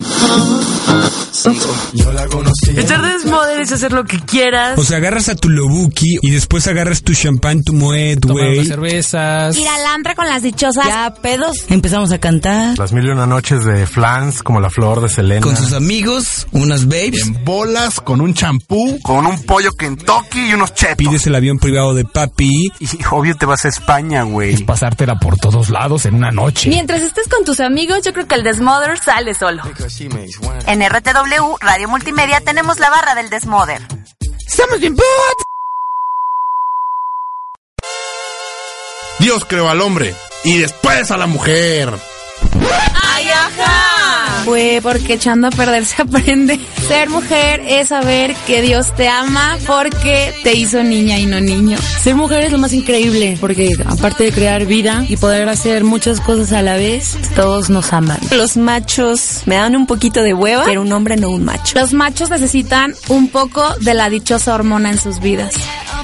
Uh-huh. Yo la conocí. Echar desmoder es hacer lo que quieras. O sea, agarras a tu Lobuki y después agarras tu champán, tu Moet, güey. cervezas. Ir al antro con las dichosas. ya pedos, empezamos a cantar. Las mil y una noches de flans como la flor de Selena. Con sus amigos, unas babes. En bolas, con un champú, con un pollo Kentucky y unos chetos. Pides el avión privado de papi. Y obvio te vas a España, güey. Es pasártela por todos lados en una noche. Mientras estés con tus amigos, yo creo que el Desmother sale solo. En RTW Radio Multimedia tenemos la barra del Desmoder. ¡Estamos bien, Dios creó al hombre y después a la mujer. Fue porque echando a perder se aprende. Ser mujer es saber que Dios te ama porque te hizo niña y no niño. Ser mujer es lo más increíble, porque aparte de crear vida y poder hacer muchas cosas a la vez, todos nos aman. Los machos me dan un poquito de hueva, pero un hombre no un macho. Los machos necesitan un poco de la dichosa hormona en sus vidas.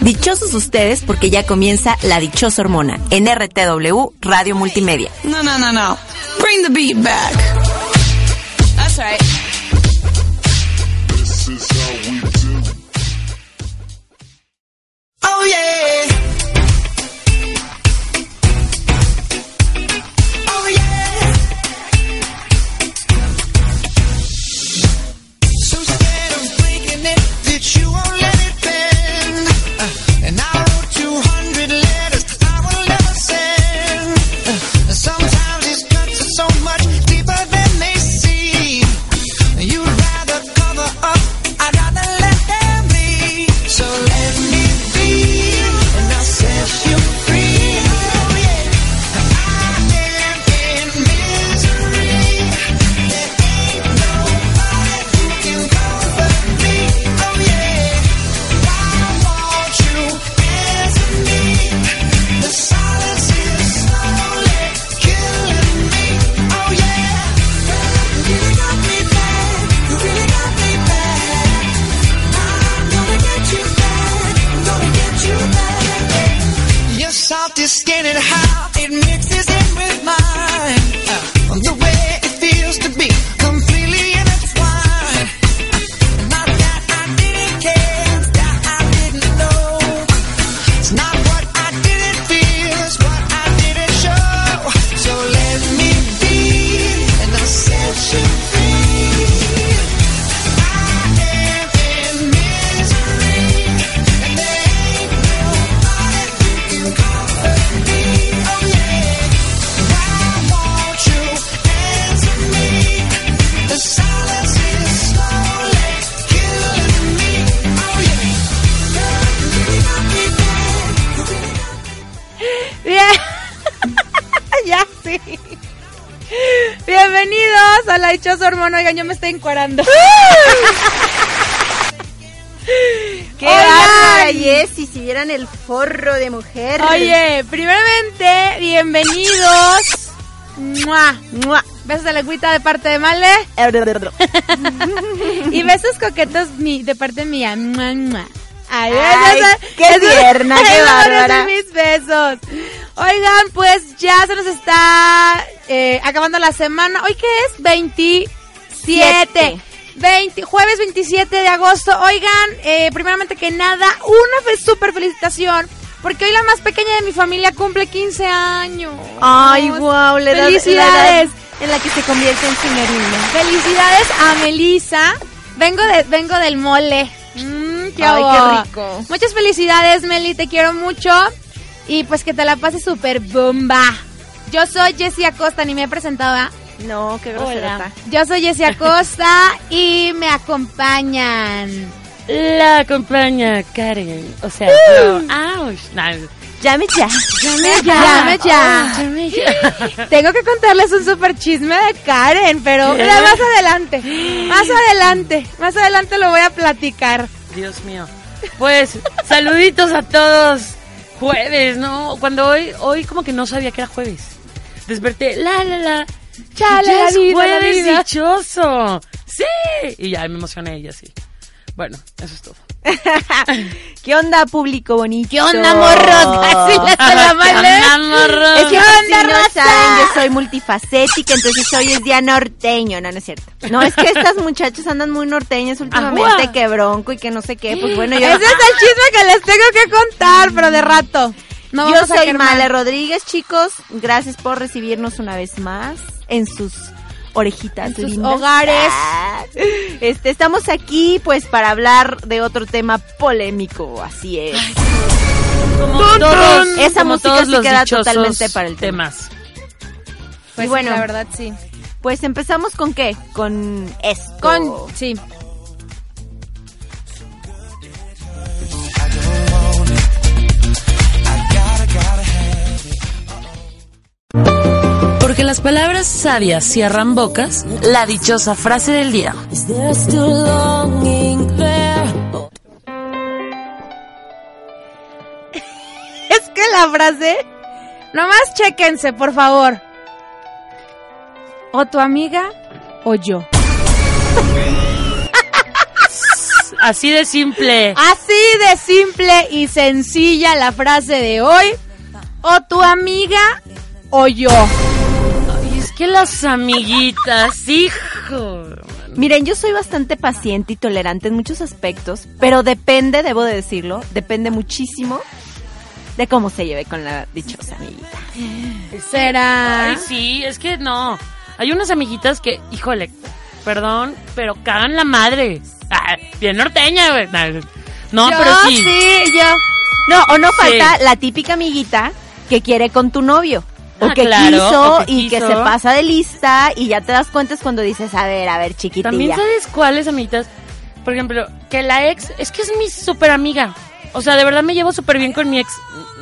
Dichosos ustedes porque ya comienza la dichosa hormona en RTW Radio Multimedia. No, no, no, no. Bring the beat back. That's right. La dichosa hormona. Oigan, yo me estoy encuadrando. ¡Qué bárbara, Jessy! Si vieran el forro de mujer. Oye, primeramente, bienvenidos. ¡Mua! ¡Mua! Besos de lengüita de parte de Male. y besos coquetos de parte mía. ¡Mua, mua! Ay, qué tierna, qué a bárbara. mis besos. Oigan, pues ya se nos está eh, acabando la semana. ¿Hoy qué es? 27. Siete. 20, jueves 27 de agosto. Oigan, eh, primeramente que nada, una súper felicitación. Porque hoy la más pequeña de mi familia cumple 15 años. Ay, wow, le da Felicidades. en la que se convierte en señorina. Felicidades a Melisa. Vengo de, vengo del mole. Mm, qué Ay, qué rico. Muchas felicidades, Meli, te quiero mucho. Y pues que te la pases súper bomba. Yo soy Jessie Acosta, ni me he presentado. ¿ah? No, qué grosera. Yo soy Jessie Acosta y me acompañan. La acompaña Karen. O sea, yo. ¡Auch! No, Llame ya. Llame ya. Llame ya. Tengo que contarles un super chisme de Karen, pero ¿Qué? más adelante. Más adelante. Más adelante lo voy a platicar. Dios mío. Pues, saluditos a todos. Jueves, ¿no? Cuando hoy, hoy como que no sabía que era jueves. Desperté, la, la, la. Chale, ya la es vida, la jueves vida. dichoso. Sí. Y ya me emocioné y así. Bueno, eso es todo. ¿Qué onda, público bonito? ¿Qué onda, morros? La morros? Es que ¿Qué onda, si no saben, yo soy multifacética, entonces hoy es día norteño. No, no es cierto. No, es que estas muchachas andan muy norteñas últimamente, Ajua. que bronco y que no sé qué. Pues bueno, yo... Ese es el chisme que les tengo que contar, pero de rato. No Yo soy. Male Rodríguez, chicos. Gracias por recibirnos una vez más en sus orejitas En sus lindas. hogares. Este, estamos aquí pues para hablar de otro tema polémico, así es. Como todos, Esa como música todos sí los queda totalmente para el tema. temas. Pues Y bueno. la verdad sí. Pues empezamos con qué? Con esto. Con sí. Porque las palabras sabias cierran bocas, la dichosa frase del día. Es que la frase. Nomás chéquense, por favor. O tu amiga o yo. Así de simple. Así de simple y sencilla la frase de hoy. O tu amiga o yo. Que las amiguitas, hijo. Miren, yo soy bastante paciente y tolerante en muchos aspectos, pero depende, debo de decirlo, depende muchísimo de cómo se lleve con la dichosa amiguita. Será. Ay, sí, es que no. Hay unas amiguitas que, híjole, perdón, pero cagan la madre. Ah, bien norteña, güey. No, Yo pero sí. sí, yo. No, o no Sí. falta la típica amiguita que quiere con tu novio. O Ah, que claro, quiso o que y que se pasa de lista y ya te das cuenta es cuando dices, a ver, a ver, chiquitilla. También sabes cuáles amiguitas. Por ejemplo, que la ex es que es mi super amiga. O sea, de verdad me llevo súper bien con mi ex.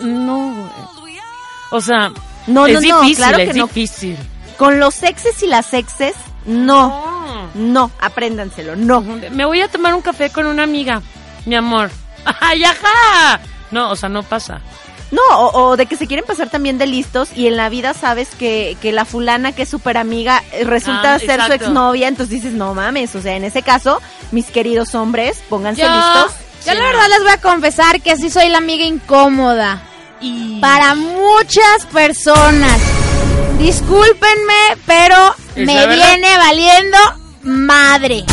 No. O sea, No, es no, no, difícil, claro es que no. difícil. Con los exes y las exes, no. No, apréndanselo, no. Me voy a tomar un café con una amiga, mi amor. ¡Ay, ajá! No, o sea, no pasa. No, o, o de que se quieren pasar también de listos y en la vida sabes que, que la fulana que es súper amiga eh, resulta Ah, ser su exnovia, entonces dices, no mames, o sea, en ese caso, mis queridos hombres, pónganse Yo, listos. yo la verdad les voy a confesar que sí soy la amiga incómoda. Y... Para muchas personas. Discúlpenme, pero ¿Es me viene valiendo madre.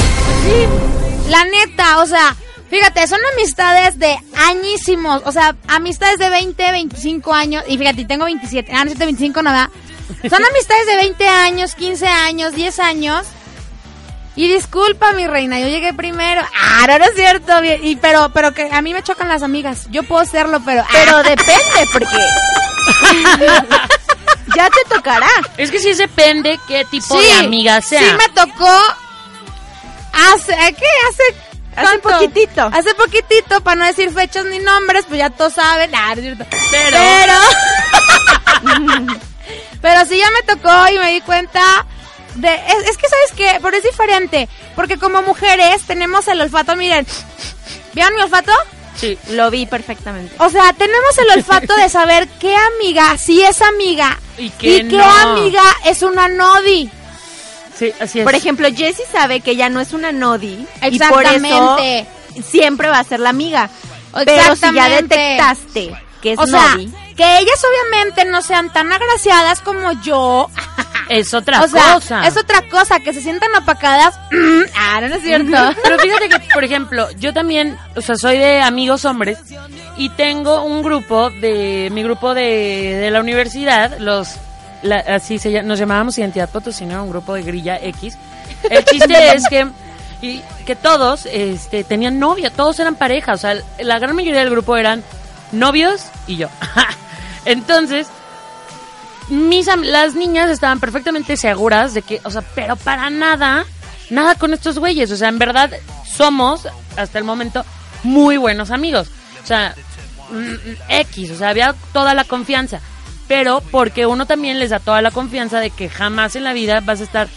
Sí, la neta, o sea, fíjate, son amistades de añísimos, o sea, amistades de 20, 25 años, y fíjate, tengo 27, ah, no, 25 nada. Son amistades de 20 años, 15 años, 10 años. Y disculpa, mi reina, yo llegué primero. Ah, no, no es cierto. Y, pero, pero que a mí me chocan las amigas. Yo puedo serlo, pero. ah, Pero depende, porque ya te tocará. Es que sí depende qué tipo Sí, de amiga sea. Sí me tocó hace, ¿qué? Hace, Hace poquitito. Hace poquitito, para no decir fechas ni nombres, pues ya todos saben. Ah, no es cierto. Pero- Pero, pero sí ya me tocó y me di cuenta de, es, es que sabes qué, pero es diferente, porque como mujeres tenemos el olfato, miren, ¿vieron mi olfato? Sí. Lo vi perfectamente. O sea, tenemos el olfato de saber qué amiga sí es amiga Y qué y qué no. amiga es una nodi. Sí, así es. Por ejemplo, Jessie sabe que ella no es una nodi y por eso Exactamente. siempre va a ser la amiga. Pero si ya detectaste que es O sea, nodi, que ellas obviamente no sean tan agraciadas como yo. es otra o sea, cosa. es otra cosa, que se sientan opacadas. ah, no, no es cierto. Pero fíjate que, por ejemplo, yo también, o sea, soy de amigos hombres y tengo un grupo de, mi grupo de, de la universidad, los, la- así se nos llamábamos Identidad Potosina, un grupo de grilla X. El chiste es que, y, que todos, este, tenían novia, todos eran pareja, o sea, la gran mayoría del grupo eran novios y yo. Entonces, mis las niñas estaban perfectamente seguras de que, o sea, pero para nada, nada con estos güeyes. O sea, en verdad somos, hasta el momento, muy buenos amigos. O sea, mm, X, o sea, había toda la confianza. Pero porque uno también les da toda la confianza de que jamás en la vida vas a estar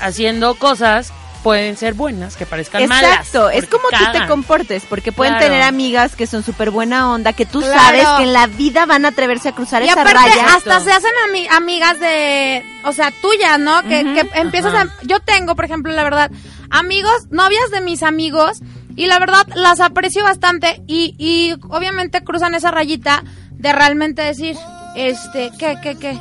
haciendo cosas pueden ser buenas, que parezcan malas. Exacto, es como tú te cagan. comportes, porque pueden Claro. tener amigas que son súper buena onda, que tú Claro. sabes que en la vida van a atreverse a cruzar Y esa aparte, raya. hasta se hacen ami- amigas de, o sea, tuyas, ¿no? Que, que empiezas a, yo tengo, por ejemplo, la verdad, amigos, novias de mis amigos, y la verdad las aprecio bastante, y, y obviamente cruzan esa rayita de realmente decir, este, ¿qué, qué, qué?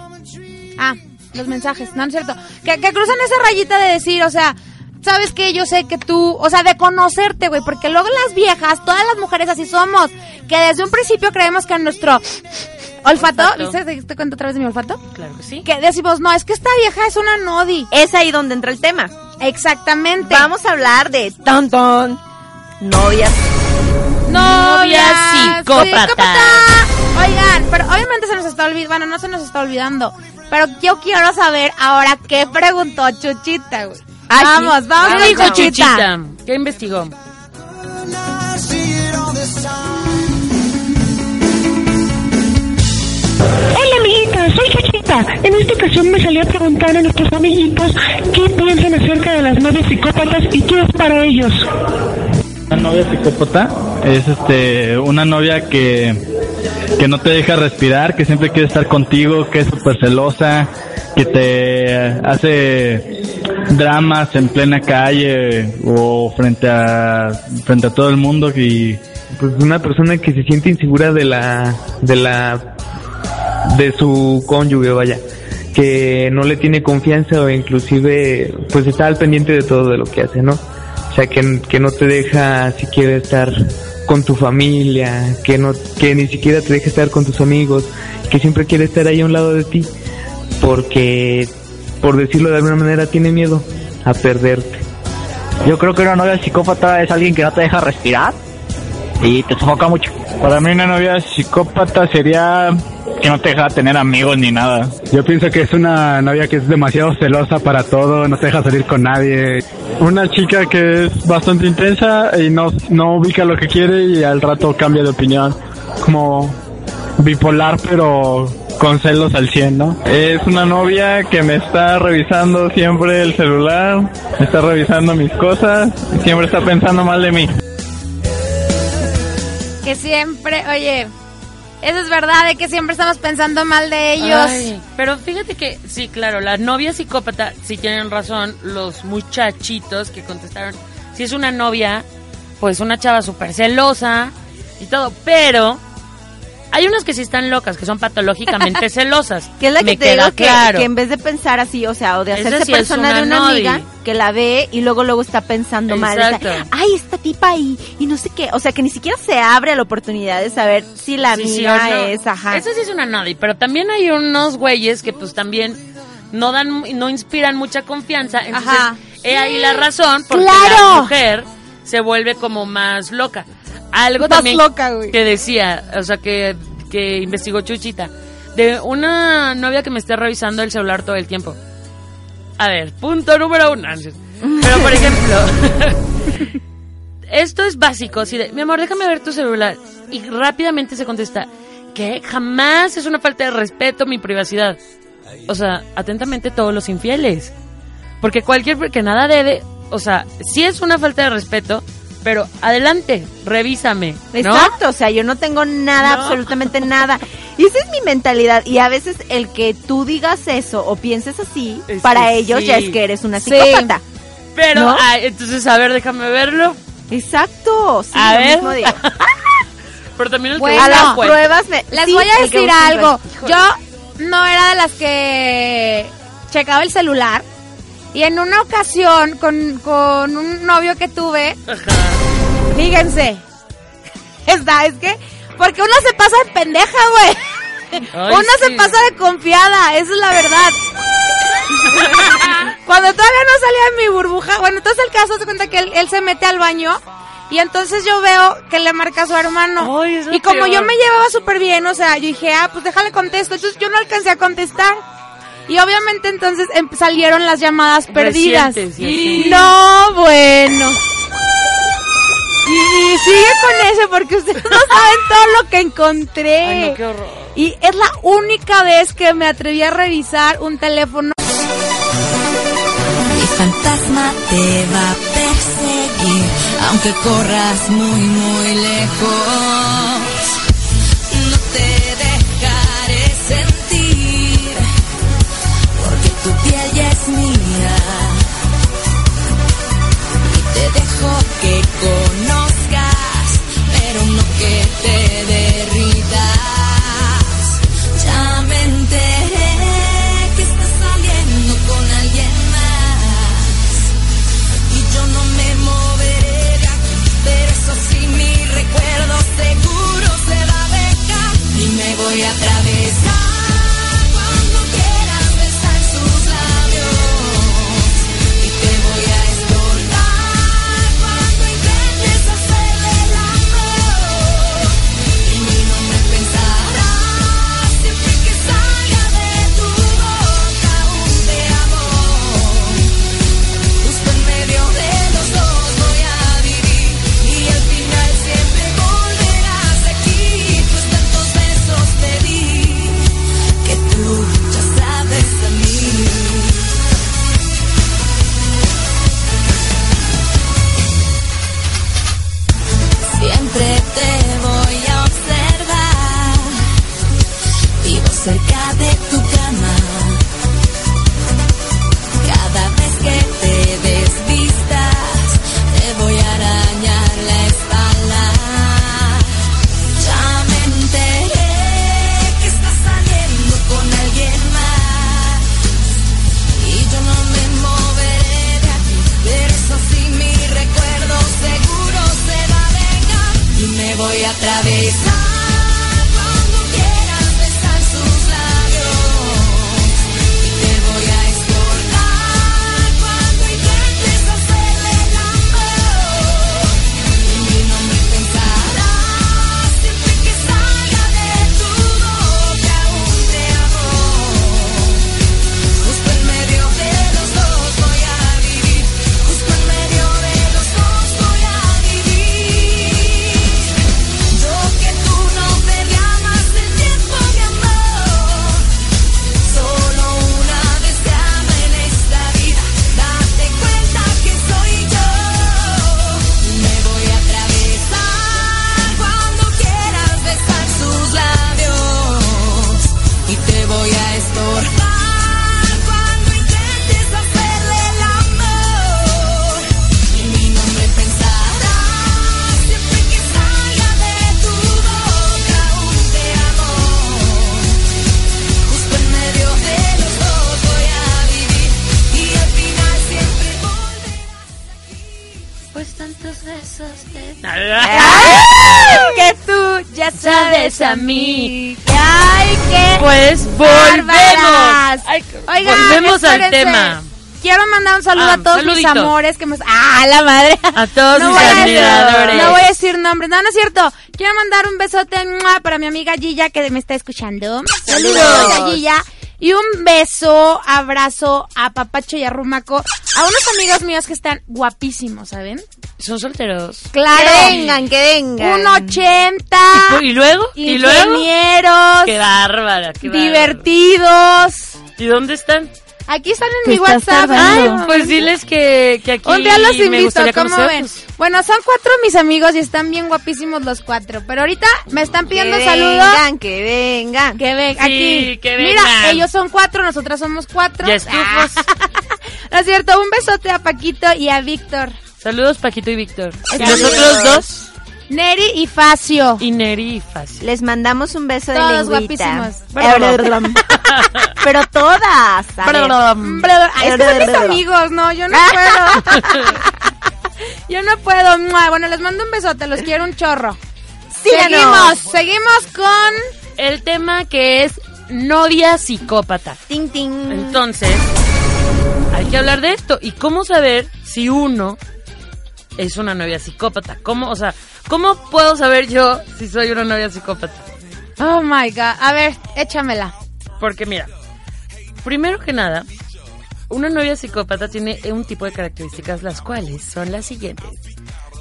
Ah, los mensajes, no, no es cierto. Que, que cruzan esa rayita de decir, o sea, ¿sabes qué? Yo sé que tú, o sea, de conocerte, güey, porque luego las viejas, todas las mujeres así somos, que desde un principio creemos que nuestro olfato. ¿viste? ¿Te, te cuento otra vez de mi olfato? Claro que sí. Que decimos, no, es que esta vieja es una nodi. Es ahí donde entra el tema. Exactamente. Vamos a hablar de ton ton, novias. Novia psicópata. Oigan, pero obviamente se nos está olvidando, bueno, no se nos está olvidando, pero yo quiero saber ahora qué preguntó Chuchita, güey. Sí. Vamos, vamos, ¿Qué dijo Chuchita. Chuchita? ¿Qué investigó? Hola amiguitas, soy Chuchita. En esta ocasión me salí a preguntar a nuestros amiguitos qué piensan acerca de las novias psicópatas y qué es para ellos. Una novia psicópata es este una novia que, que no te deja respirar, que siempre quiere estar contigo, que es súper celosa, que te hace dramas en plena calle o frente a frente a todo el mundo y pues una persona que se siente insegura de la de la de su cónyuge vaya que no le tiene confianza o inclusive pues está al pendiente de todo de lo que hace no o sea que, que no te deja siquiera estar con tu familia que no que ni siquiera te deja estar con tus amigos que siempre quiere estar ahí a un lado de ti porque por decirlo de alguna manera tiene miedo a perderte. Yo creo que una novia psicópata es alguien que no te deja respirar y te sofoca mucho. Para mí una novia psicópata sería que no te deja tener amigos ni nada. Yo pienso que es una novia que es demasiado celosa para todo, no te deja salir con nadie. Una chica que es bastante intensa y no, no ubica lo que quiere y al rato cambia de opinión. Como bipolar pero con celos al 100, ¿no? Es una novia que me está revisando siempre el celular, me está revisando mis cosas y siempre está pensando mal de mí. Que siempre, oye, eso es verdad, de que siempre estamos pensando mal de ellos. Pero fíjate que, sí, claro, la novia psicópata, sí tienen razón, los muchachitos que contestaron, si es una novia, pues una chava súper celosa y todo, pero hay unas que sí están locas, que son patológicamente celosas. Que es la que Me te digo que, claro. que en vez de pensar así, o sea, o de hacerse sí persona una de una nodi. amiga que la ve y luego luego está pensando mal. Exacto. está, Ay, esta tipa ahí y no sé qué. O sea, que ni siquiera se abre a la oportunidad de saber si la Sí, sí amiga o no. es, ajá. Eso sí es una nodi, pero también hay unos güeyes que pues también no dan, no inspiran mucha confianza. Entonces, Ajá. he ahí la razón porque ¡Claro! la mujer se vuelve como más loca. Algo Más también loca, güey. que decía, o sea, que, que investigó Chuchita, de una novia que me esté revisando el celular todo el tiempo. A ver, punto número uno. Pero, por ejemplo, esto es básico, de, mi amor, déjame ver tu celular. Y rápidamente se contesta, que jamás es una falta de respeto mi privacidad. O sea, atentamente todos los infieles. Porque cualquier, que nada debe, o sea, sí es una falta de respeto, pero adelante, revísame. ¿no? Exacto, o sea, yo no tengo nada, No. absolutamente nada. Y esa es mi mentalidad. Y a veces el que tú digas eso o pienses así, Es para ellos sí. ya es que eres una Sí. psicópata. Pero, ¿No? ay, entonces, a ver, déjame verlo. Exacto, sí, A lo ver. mismo digo. Pero también el que Bueno, busca, a las pruebas me... Les sí, voy a decir algo. Yo no era de las que checaba el celular. Y en una ocasión, con, con un novio que tuve, fíjense. Esta, es que, porque uno se pasa de pendeja, güey. Uno se pasa de confiada, esa es la verdad. Cuando todavía no salía de mi burbuja, bueno, entonces el caso se cuenta que él, él se mete al baño y entonces yo veo que le marca a su hermano. Ay, y como yo me llevaba súper bien, o sea, yo dije, ah, pues déjale contesto. Entonces yo no alcancé a contestar. Y obviamente entonces em- salieron las llamadas perdidas. Recientes. No, bueno. Y, y sigue con ese porque ustedes no saben todo lo que encontré. Ay, no, qué horror. Y es la única vez que me atreví a revisar un teléfono. El fantasma te va a perseguir, aunque corras muy, muy lejos. Pues volvemos. Ay, Oigan, volvemos al tema. Quiero mandar un saludo Ah, a todos mis amores que me... ¡Ah, la madre! A todos no mis decir- admiradores. no voy a decir nombres. No, no es cierto. Quiero mandar un besote para mi amiga Gilla que me está escuchando. Saludos. a Gilla. Y un beso, abrazo a Papacho y a Rumaco. A unos amigos míos que están guapísimos, ¿saben? Son solteros. Claro. Que vengan, que vengan. Un 80. ¿Y luego? ¿Y luego? Ingenieros. Qué bárbara, qué bárbara. divertidos. ¿Y dónde están? Aquí están en Te mi WhatsApp. Ay, pues diles que, que aquí Un día los invito, ¿cómo ven? Bueno, son cuatro mis amigos y están bien guapísimos los cuatro. Pero ahorita me están pidiendo que saludos. vengan, que vengan. Que ven, Sí, aquí. que Mira, vengan. ellos son cuatro, nosotras somos cuatro. Ya estufos. No es cierto, un besote a Paquito y a Víctor. Saludos, Paquito y Víctor. ¿Y los otros dos? Neri y Facio. Y Neri y Fácil. Les mandamos un beso de Todos lengüita. guapísimos. Pero todas. es que son mis amigos, no, yo no puedo. yo no puedo. Bueno, les mando un besote, los quiero un chorro. Seguimos, seguimos con El tema que es novia psicópata. Ting, ting. Entonces, hay que hablar de esto. ¿Y cómo saber si uno es una novia psicópata? ¿Cómo, o sea, cómo puedo saber yo si soy una novia psicópata? Oh my god. A ver, échamela. Porque mira, primero que nada, una novia psicópata tiene un tipo de características las cuales son las siguientes.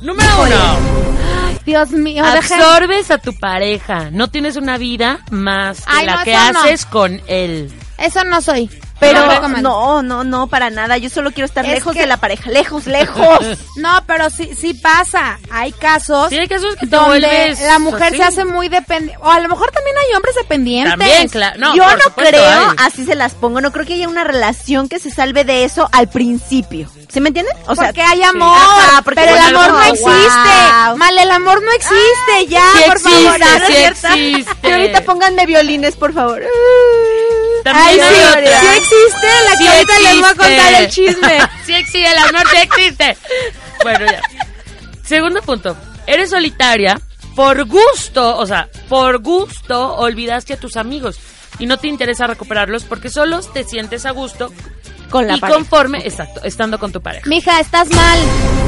Número uno. Dios mío, Absorbes a tu pareja. No tienes una vida más que Ay, la no, que eso no. haces con él. Eso no soy. Pero No, no, no, para nada. Yo solo quiero estar Es lejos que- de la pareja. Lejos, lejos. No, pero sí, sí pasa. Hay casos. Sí, hay casos que donde vuelves la mujer así. se hace muy dependiente. O a lo mejor también hay hombres dependientes. También, claro. No, Yo por no supuesto, creo, hay. así se las pongo, no creo que haya una relación que se salve de eso al principio. ¿Sí me entienden? O sea, porque hay amor. Ajá, porque pero el amor no wow. existe. Mal, el amor no existe. ya, Sí por existe, favor. sí existe. Y ahorita pónganme violines, por favor. Ay, sí, sí existe. La que Sí ahorita les voy a existe. contar el chisme. sí existe, el amor sí existe. Bueno, ya. Segundo punto. Eres solitaria por gusto, o sea, por gusto olvidaste a tus amigos y no te interesa recuperarlos porque solo te sientes a gusto Con la y pareja. conforme, exacto, estando con tu pareja. Mija, estás mal.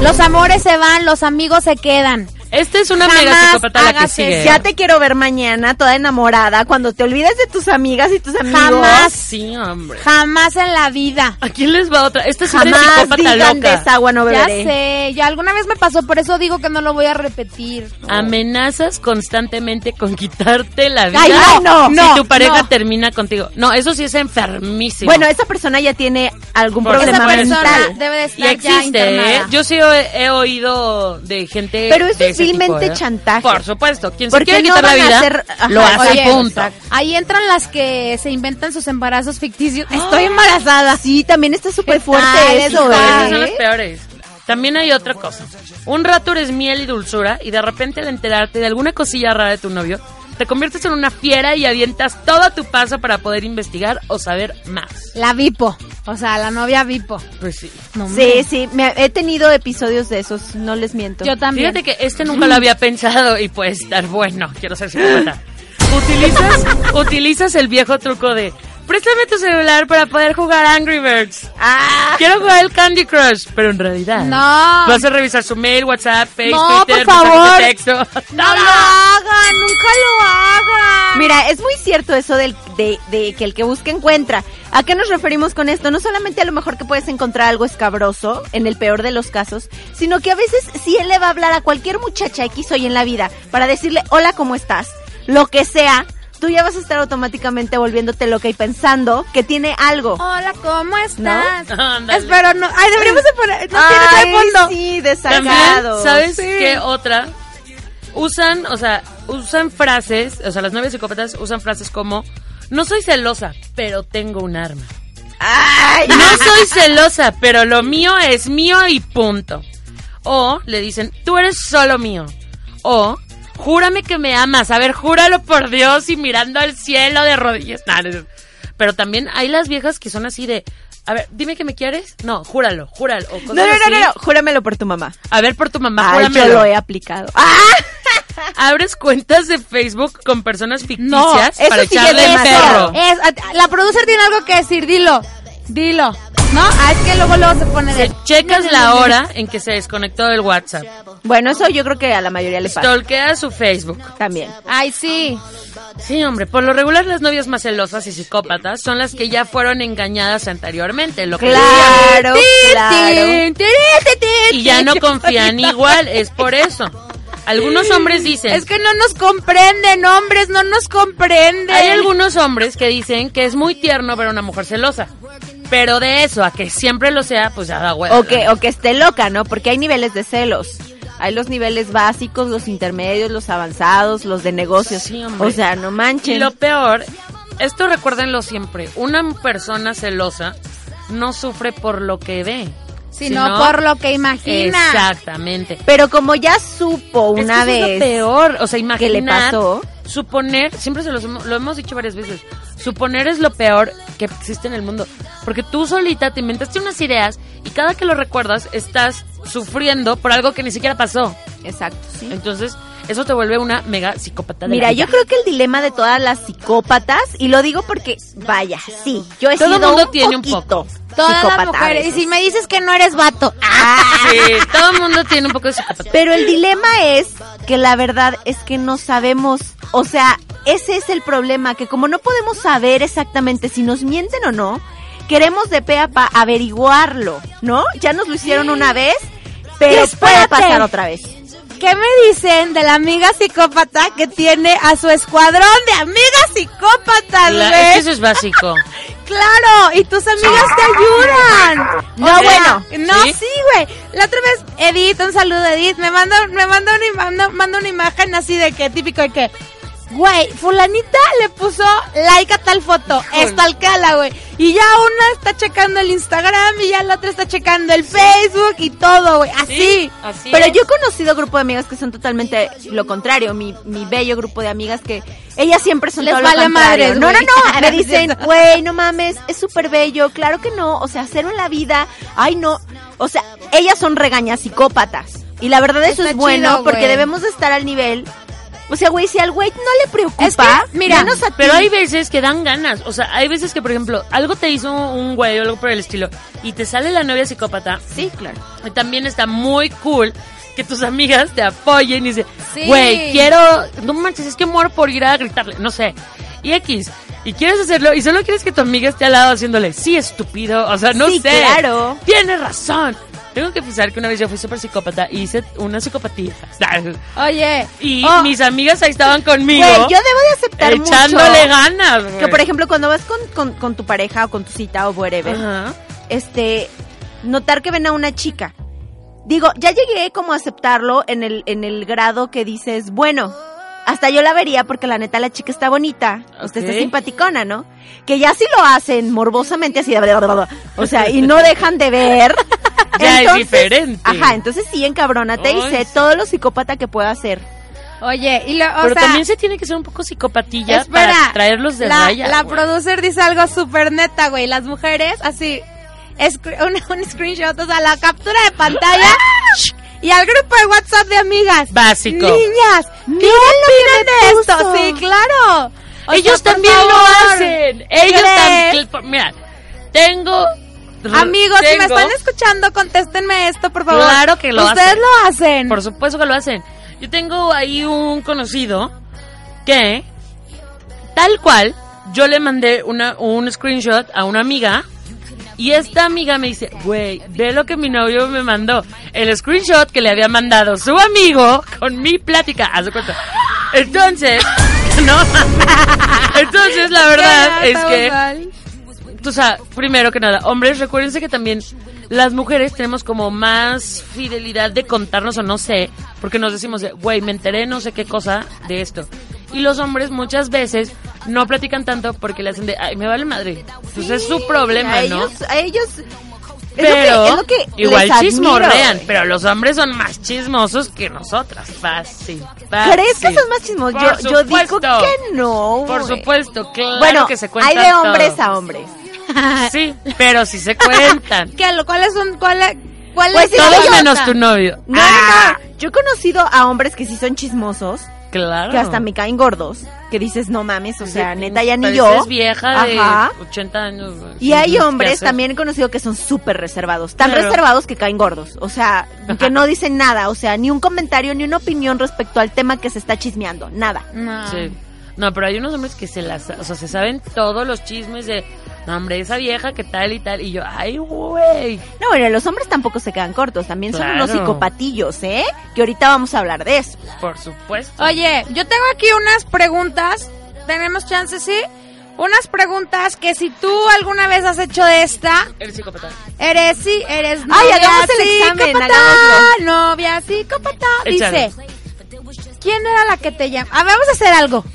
Los amores se van, los amigos se quedan. Esta es una Jamás mega psicópata la que sigue. Ya te quiero ver mañana, toda enamorada, cuando te olvides de tus amigas y tus amigos. Jamás. Sí, hombre. Jamás en la vida. ¿A quién les va otra? Esta es una Jamás psicópata digan loca. desagua no Ya beberé. sé, ya alguna vez me pasó, por eso digo que no lo voy a repetir. Amenazas constantemente con quitarte la vida Ay, no, si no, tu pareja no. termina contigo. No, eso sí es enfermísimo. Bueno, esa persona ya tiene algún Por problema Esa persona mental. debe de y estar ya existe, ¿eh? internada. Yo sí he, he oído de gente Pero eso de es vilmente ¿eh? chantaje. Por supuesto, quien se quiere no quitar la vida hacer- ajá, lo hace Oye, punto. Ahí entran las que se inventan sus embarazos ficticios. Estoy embarazada. Sí, también está súper ¿Qué fuerte tal? eso, son las peores. También hay otra cosa. Un rato eres miel y dulzura y de repente al enterarte de alguna cosilla rara de tu novio, te conviertes en una fiera y avientas todo tu paso para poder investigar o saber más. La Vipo. O sea, la novia Vipo. Pues sí. No. Sí, sí, me- he tenido episodios de esos, no les miento. Yo también. Fíjate que este nunca lo había pensado y puede estar bueno. Quiero ser psicópata. Utilizas, utilizas el viejo truco de préstame tu celular para poder jugar Angry Birds. Ah, Quiero jugar el Candy Crush, pero en realidad No. vas a revisar su mail, WhatsApp, Facebook, No, Twitter, por favor. de texto. No lo hagan, nunca lo hagan. Mira, es muy cierto eso del, de, de que el que busca encuentra. ¿A qué nos referimos con esto? No solamente a lo mejor que puedes encontrar algo escabroso, en el peor de los casos, sino que a veces si él le va a hablar a cualquier muchacha X hoy en la vida para decirle, hola, ¿cómo estás? Lo que sea, tú ya vas a estar automáticamente volviéndote loca y pensando que tiene algo. Hola, ¿cómo estás? Espero no. Ay, deberíamos de poner. No Ay, fondo. sí, desagado. ¿sabes Sí. qué otra? Usan, o sea, usan frases, o sea, las novias psicópatas usan frases como no soy celosa, pero tengo un arma. Ay, No soy celosa, pero lo mío es mío y punto. O le dicen, tú eres solo mío. O, júrame que me amas. A ver, júralo por Dios y mirando al cielo de rodillas. Nah, no. Pero también hay las viejas que son así de, a ver, dime que me quieres. No, júralo, júralo. O cosas no, no, no, así. no, no, júramelo por tu mamá. A ver, por tu mamá, Ay, yo lo he aplicado. ¡Ah! Abres cuentas de Facebook con personas ficticias No, para sí echarle perro. Es, la producer tiene algo que decir, dilo. Dilo. ¿No? Ah, es que luego luego se pone de. Checas la hora en que se desconectó del WhatsApp. Bueno, eso yo creo que a la mayoría le pasa. Stalkea su Facebook. También. Ay, sí. Sí, hombre, por lo regular las novias más celosas y psicópatas son las que ya fueron engañadas anteriormente, lo que Claro, claro. y ya no confían igual, es por eso. Algunos hombres dicen, Es que no nos comprenden, hombres, no nos comprenden. hay algunos hombres que dicen que es muy tierno ver a una mujer celosa, pero de eso a que siempre lo sea, pues ya da huevo. O que, o que esté loca, ¿no? Porque hay niveles de celos. Hay los niveles básicos, los intermedios, los avanzados, los de negocios. Sí, hombre. o sea, no manchen. Y lo peor, esto recuérdenlo siempre, una persona celosa no sufre por lo que ve, Sino por lo que imagina. Exactamente. Pero como ya supo Es una que eso vez es lo peor, o sea, imaginar, que le pasó, suponer, siempre se los hemos- lo hemos dicho varias veces, suponer es lo peor que existe en el mundo, porque tú solita te inventaste unas ideas y cada que lo recuerdas estás sufriendo por algo que ni siquiera pasó. Exacto, sí. Entonces, eso te vuelve una mega psicópata. de Mira, la yo creo que el dilema de todas las psicópatas, y lo digo porque, vaya, sí, yo he Todo sido mundo un tiene un poco. Todas las mujeres. Y si me dices que no eres vato. Sí, todo el mundo tiene un poco de psicópata. Pero el dilema es que la verdad es que no sabemos, o sea, ese es el problema, que como no podemos saber exactamente si nos mienten o no, queremos de pe a pa averiguarlo, ¿no? Ya nos lo hicieron una vez Pero puede pasar otra vez. ¿Qué me dicen de la amiga psicópata que tiene a su escuadrón de amigas psicópatas, La- güey? es que eso es básico. Claro, y tus amigas te ayudan. No, bueno. No, ¿Sí? sí, güey. La otra vez, Edith, un saludo, Edith, me manda, me manda una, manda- manda una imagen así de que, típico de que, güey, fulanita le puso like a tal foto, estalcala, güey. Y ya una está checando el Instagram y ya la otra está checando el Facebook y todo, güey. Así. Así Pero es. yo he conocido grupo de amigas que son totalmente lo contrario. Mi, mi bello grupo de amigas que ellas siempre son Les todo lo vale contrario. madres, No, no, no. Me dicen, güey, no mames, es súper bello. Claro que no. O sea, cero en la vida. Ay, no. O sea, ellas son regañas psicópatas. Y la verdad eso Está es bueno chido, porque debemos de estar al nivel. O sea, güey, si al güey no le preocupa, Es que, mira, menos a ti. Pero hay veces que dan ganas. O sea, hay veces que, por ejemplo, algo te hizo un güey o algo por el estilo y te sale la novia psicópata. Sí, claro. Y también está muy cool que tus amigas te apoyen y dicen, Sí. güey, quiero, no manches, es que muero por ir a gritarle, no sé. Y X, y quieres hacerlo y solo quieres que tu amiga esté al lado haciéndole, sí, estúpido, o sea, no Sí, sé. claro. Tienes razón. Tengo que pensar que una vez yo fui súper psicópata y hice una psicopatía. Oye. Y oh, mis amigas ahí estaban conmigo. Güey, yo debo de aceptar echándole mucho ganas, güey. Que por ejemplo, cuando vas con, con, con tu pareja o con tu cita o whatever, Ajá. este, notar que ven a una chica. Digo, ya llegué como a aceptarlo en el, en el grado que dices, bueno, hasta yo la vería porque la neta la chica está bonita, usted está simpaticona, ¿no? Que ya sí lo hacen morbosamente así, o sea, y no dejan de ver. Ya es diferente. Ajá, entonces sí, encabrónate y Ay, sé sí. todo lo psicópata que pueda hacer. Oye, y lo, o Pero sea, también se tiene que ser un poco psicopatilla espera, para traerlos de la, raya. La güey. producer dice algo súper neta, güey. Las mujeres, así, un, un screenshot, o sea, la captura de pantalla y al grupo de WhatsApp de amigas. Básico. Niñas, ¿qué Miren lo esto? puso. Sí, claro. O Ellos sea, también lo hacen. Ellos también. Mira, tengo. Amigos, si me están escuchando, contéstenme esto, por favor. Claro que lo Ustedes hacen. lo hacen. Por supuesto que lo hacen. Yo tengo ahí un conocido que, tal cual, yo le mandé una, un screenshot a una amiga. Y esta amiga me dice, güey, ve lo que mi novio me mandó. El screenshot que le había mandado su amigo con mi plática. Haz de cuenta. Entonces, no. Entonces, la verdad es que o sea, primero que nada, hombres, recuérdense que también las mujeres tenemos como más fidelidad de contarnos o no sé, porque nos decimos, de, güey, me enteré no sé qué cosa de esto. Y los hombres muchas veces no platican tanto porque le hacen de, ay, me vale madre. Pues es su problema, a ¿no? ellos, a ellos pero es lo que, es lo que igual les chismorrean, pero los hombres son más chismosos que nosotras. Fácil. fácil. ¿Crees que son más chismosos? Por Yo, yo digo que no. Por supuesto, claro bueno, que se cuenta hay de hombres a hombres. Sí, pero sí se cuentan. ¿Qué, lo- ¿Cuáles son? ¿Cuál, cuál Pues es Todos menos tu novio. No, Ah, no. Yo he conocido a hombres que sí son chismosos, Claro. que hasta me caen gordos, que dices, no mames, o sea, Sí, neta, ya ni yo. vieja de Ajá. 80 años. güey. Y hay ¿Qué hombres también he conocido que son súper reservados, tan Claro. reservados que caen gordos, o sea, que no dicen nada, o sea, ni un comentario, ni una opinión respecto al tema que se está chismeando, nada. No. Sí. No, pero hay unos hombres que se las, o sea, se saben todos los chismes de, no, hombre, esa vieja que tal y tal. Y yo, ay, güey. No, bueno, los hombres tampoco se quedan cortos, también son unos psicopatillos, ¿eh? Que ahorita vamos a hablar de eso. Por supuesto. Oye, yo tengo aquí unas preguntas. ¿Tenemos chance, sí? Unas preguntas que si tú alguna vez has hecho de esta, El psicópata. eres sí, eres Ay, novia hagamos el examen, hagámoslo. novia psicópata. Dice, ¿quién era la que te llama? A ver, vamos a hacer algo.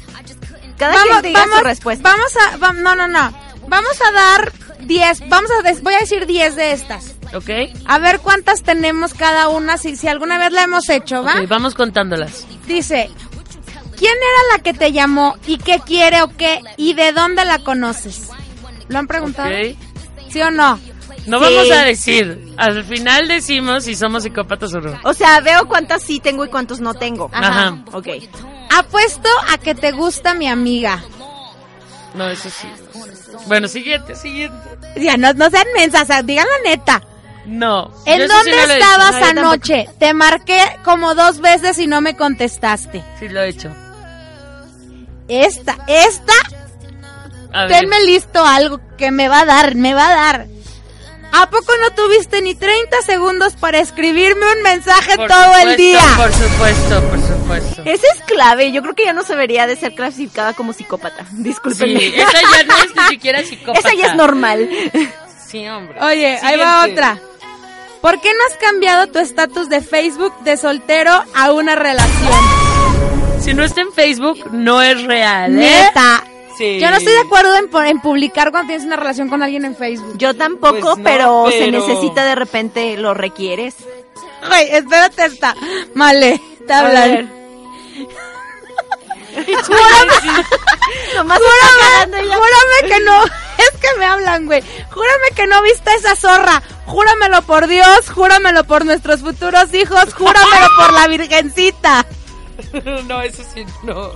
Cada quien diga su respuesta. Vamos a, va- no, no, no. Vamos a dar 10, vamos a, des- voy a decir 10 de estas. ¿Ok? A ver cuántas tenemos cada una, si, si alguna vez la hemos hecho, ¿va? Ok, vamos contándolas. Dice, ¿quién era la que te llamó y qué quiere o qué y de dónde la conoces? ¿Lo han preguntado? Ok. ¿Sí o no? No Sí. vamos a decir. Al final decimos si somos psicópatas o no. O sea, veo cuántas sí tengo y cuántos no tengo. Ajá. Ok. Apuesto a que te gusta mi amiga. No, eso sí. Bueno, siguiente, siguiente. Ya, no, no sean mensas, digan la neta. No. ¿En dónde sí no estabas. No, tampoco. anoche? Te marqué como dos veces y no me contestaste. Sí, lo he hecho. Esta, esta, A ver. tenme listo algo que me va a dar, me va a dar. ¿A poco no tuviste ni 30 segundos para escribirme un mensaje Por todo el día? Por supuesto, por supuesto. Esa es clave. Yo creo que ya no se debería de ser clasificada como psicópata. Discúlpenme. Sí, esa ya no es ni siquiera psicópata. Esa ya es normal. Sí, hombre. Oye, ahí va otra. ¿Por qué no has cambiado tu estatus de Facebook de soltero a una relación? Si no está en Facebook, no es real, ¿eh? Neta. Sí. Yo no estoy de acuerdo en, publicar cuando tienes una relación con alguien en Facebook. Yo tampoco, Pues no, pero, se pero- necesita de repente, lo requieres. Güey, espérate esta. Vale, Nomás Júrame, ella. júrame que no. Es que me hablan, güey. Júrame que no viste a esa zorra. Júramelo por Dios, júramelo por nuestros futuros hijos, júramelo por la virgencita. no, eso sí, no.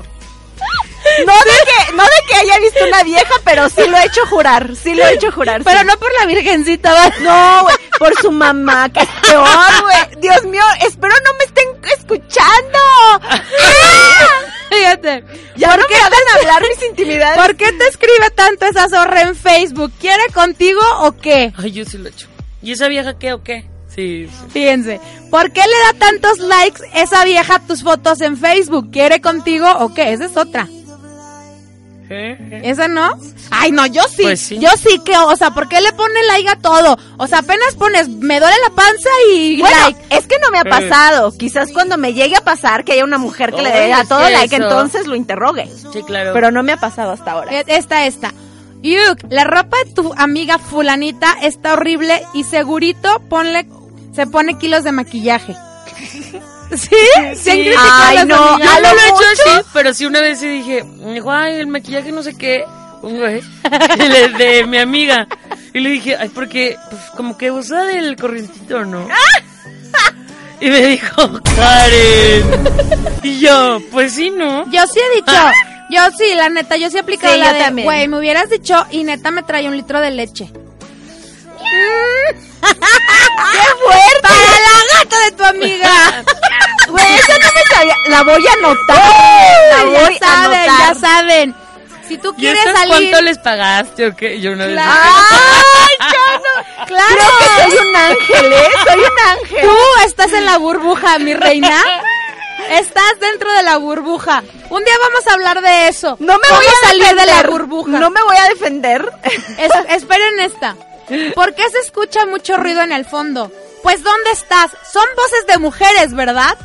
No de que, no de que haya visto una vieja, pero sí lo he hecho jurar. Sí lo he hecho jurar. Pero sí. no por la virgencita. No, güey, por su mamá, que es peor, güey. Dios mío, espero no me estén escuchando. Fíjate. Ya no me hagan hablar mis intimidades. ¿Por qué te escribe tanto esa zorra en Facebook? ¿Quiere contigo o qué? Ay, yo sí lo he hecho. ¿Y esa vieja qué o qué? Sí, sí. Fíjense, ¿por qué le da tantos likes esa vieja a tus fotos en Facebook? ¿Quiere contigo o qué? Esa es otra. ¿Eh? ¿Esa no? Ay, no, yo sí. Pues sí. Yo sí que, o sea, ¿por qué le pone like a todo? O sea, apenas pones, me duele la panza y Bueno, like. es que no me ha pasado. Quizás cuando me llegue a pasar que haya una mujer que le dé a todo like, entonces lo interrogue. Sí, claro. Pero no me ha pasado hasta ahora. E- Esta, esta. Yuk, la ropa de tu amiga fulanita está horrible y segurito ponle, se pone kilos de maquillaje. ¿Sí? ¿Sí han criticado a Ay, las no, amigas? No lo he hecho así, pero sí una vez sí dije, me dijo, ay, el maquillaje no sé qué, un güey, de, de mi amiga. Y le dije, ay, porque, pues, como que usa del corrientito, ¿no? Y me dijo, Karen. Y yo, pues sí, ¿no? Yo sí he dicho, yo sí, la neta, yo sí he aplicado Sí, la de, güey, me hubieras dicho y neta me traía un litro de leche. ¡Qué fuerte! Para la gata de tu amiga. Güey, esa no me sabía. La voy a anotar. La voy ya a saben, anotar. ya saben. Si tú ¿Y quieres estas salir... cuánto les pagaste o qué? Yo una vez Claro. ¡Ay, ya no! Claro. Creo que soy un ángel, ¿eh? Soy un ángel. Tú estás en la burbuja, mi reina. Estás dentro de la burbuja. Un día vamos a hablar de eso. No me ¿Cómo voy a salir de la burbuja. No me voy a defender. Es- esperen esta. ¿Por qué se escucha mucho ruido en el fondo? Pues ¿dónde estás? Son voces de mujeres, ¿verdad?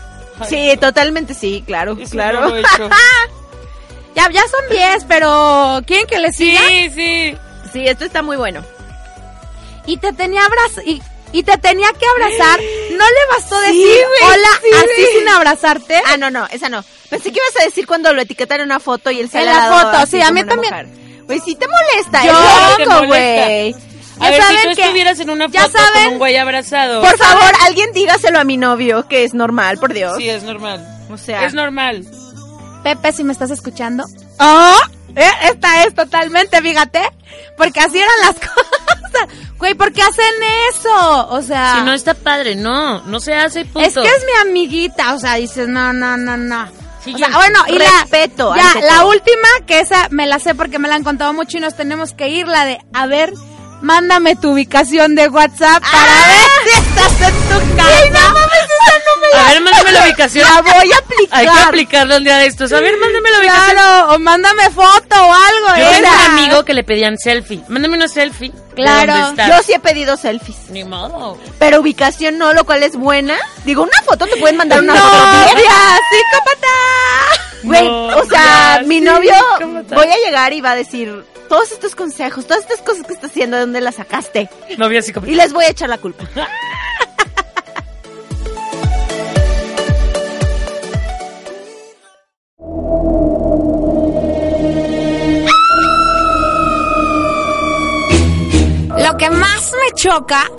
Sí, totalmente sí, claro, Eso claro. no. Ya, ya son 10, pero ¿quieren que les siga? Sí, sí. Sí, esto está muy bueno. Y te tenía abraz y, y te tenía que abrazar. ¿No le bastó Sí, decir güey, hola sí, así güey. sin abrazarte? Ah, no, no, esa no. Pensé que ibas a decir cuando lo etiquetan en una foto y él sale En la foto, así sí, a mí también. Güey, sí te molesta, Yo- Te loco, molesta. Güey. A Ya ver, si tú que- estuvieras en una ya foto saben- con un güey abrazado. Por favor, alguien dígaselo a mi novio, que es normal, por Dios. Sí, es normal. O sea, Es normal. Pepe, si me estás escuchando. ¡Oh! eh, esta es totalmente, fíjate. Porque así eran las cosas. Güey, ¿por qué hacen eso? O sea. Si no está padre, no. No se hace punto. Es que es mi amiguita, o sea, dices, no, no, no, no. Sí, O sea, bueno, y respeto, la, ya, la última, que esa me la sé porque me la han contado mucho y nos tenemos que ir, la de, a ver, mándame tu ubicación de WhatsApp para ver si estás en tu casa. Ay, no mames, esa no me A ver, mándame la ubicación. La voy a aplicar. Hay que aplicarlo un día de estos. A ver, mándame la ubicación. Claro, o mándame foto o algo. Yo tengo un amigo que le pedían selfie. Mándame una selfie. Claro. Yo sí he pedido selfies. Ni modo. Pero ubicación no, lo cual es buena. Digo, una foto te pueden mandar una No, foto ya, psicópata. Güey, No, o sea, ya, mi sí, novio, ¿cómo voy a llegar y va a decir todos estos consejos, todas estas cosas que estás haciendo, ¿de dónde las sacaste? Novia psicópata. Y les voy a echar la culpa. Lo que más me choca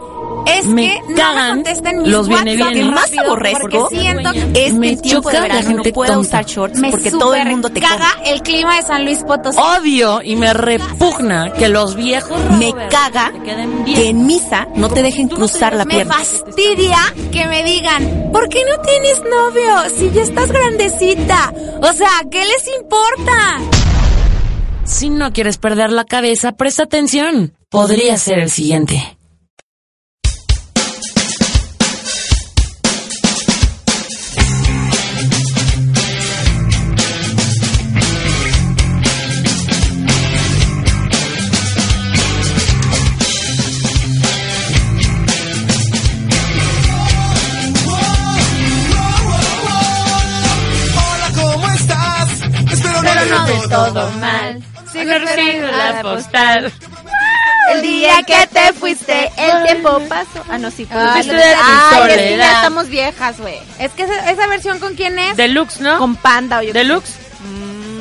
es Me que no me cagan contesten mis los viene, rápido, Más aborrezco porque siento que es Me tiempo de verano no tonta. usar shorts porque todo el mundo te caga el clima de San Luis Potosí. Odio y me repugna que los viejos Me caga bien. que en misa no te dejen cruzar la me pierna. fastidia que me digan, ¿por qué no tienes novio si ya estás grandecita? O sea, ¿qué les importa? Si no quieres perder la cabeza, presta atención. Podría ser el siguiente. Todo mal. Sigo recibiendo la postal. El día que te fuiste, el tiempo pasó. Ah, no, sí. fue. Fuiste de Ay, es que ya estamos viejas, güey. Es que esa, esa versión con quién es? Deluxe, ¿no? Con Panda o yo. qué sé. Deluxe.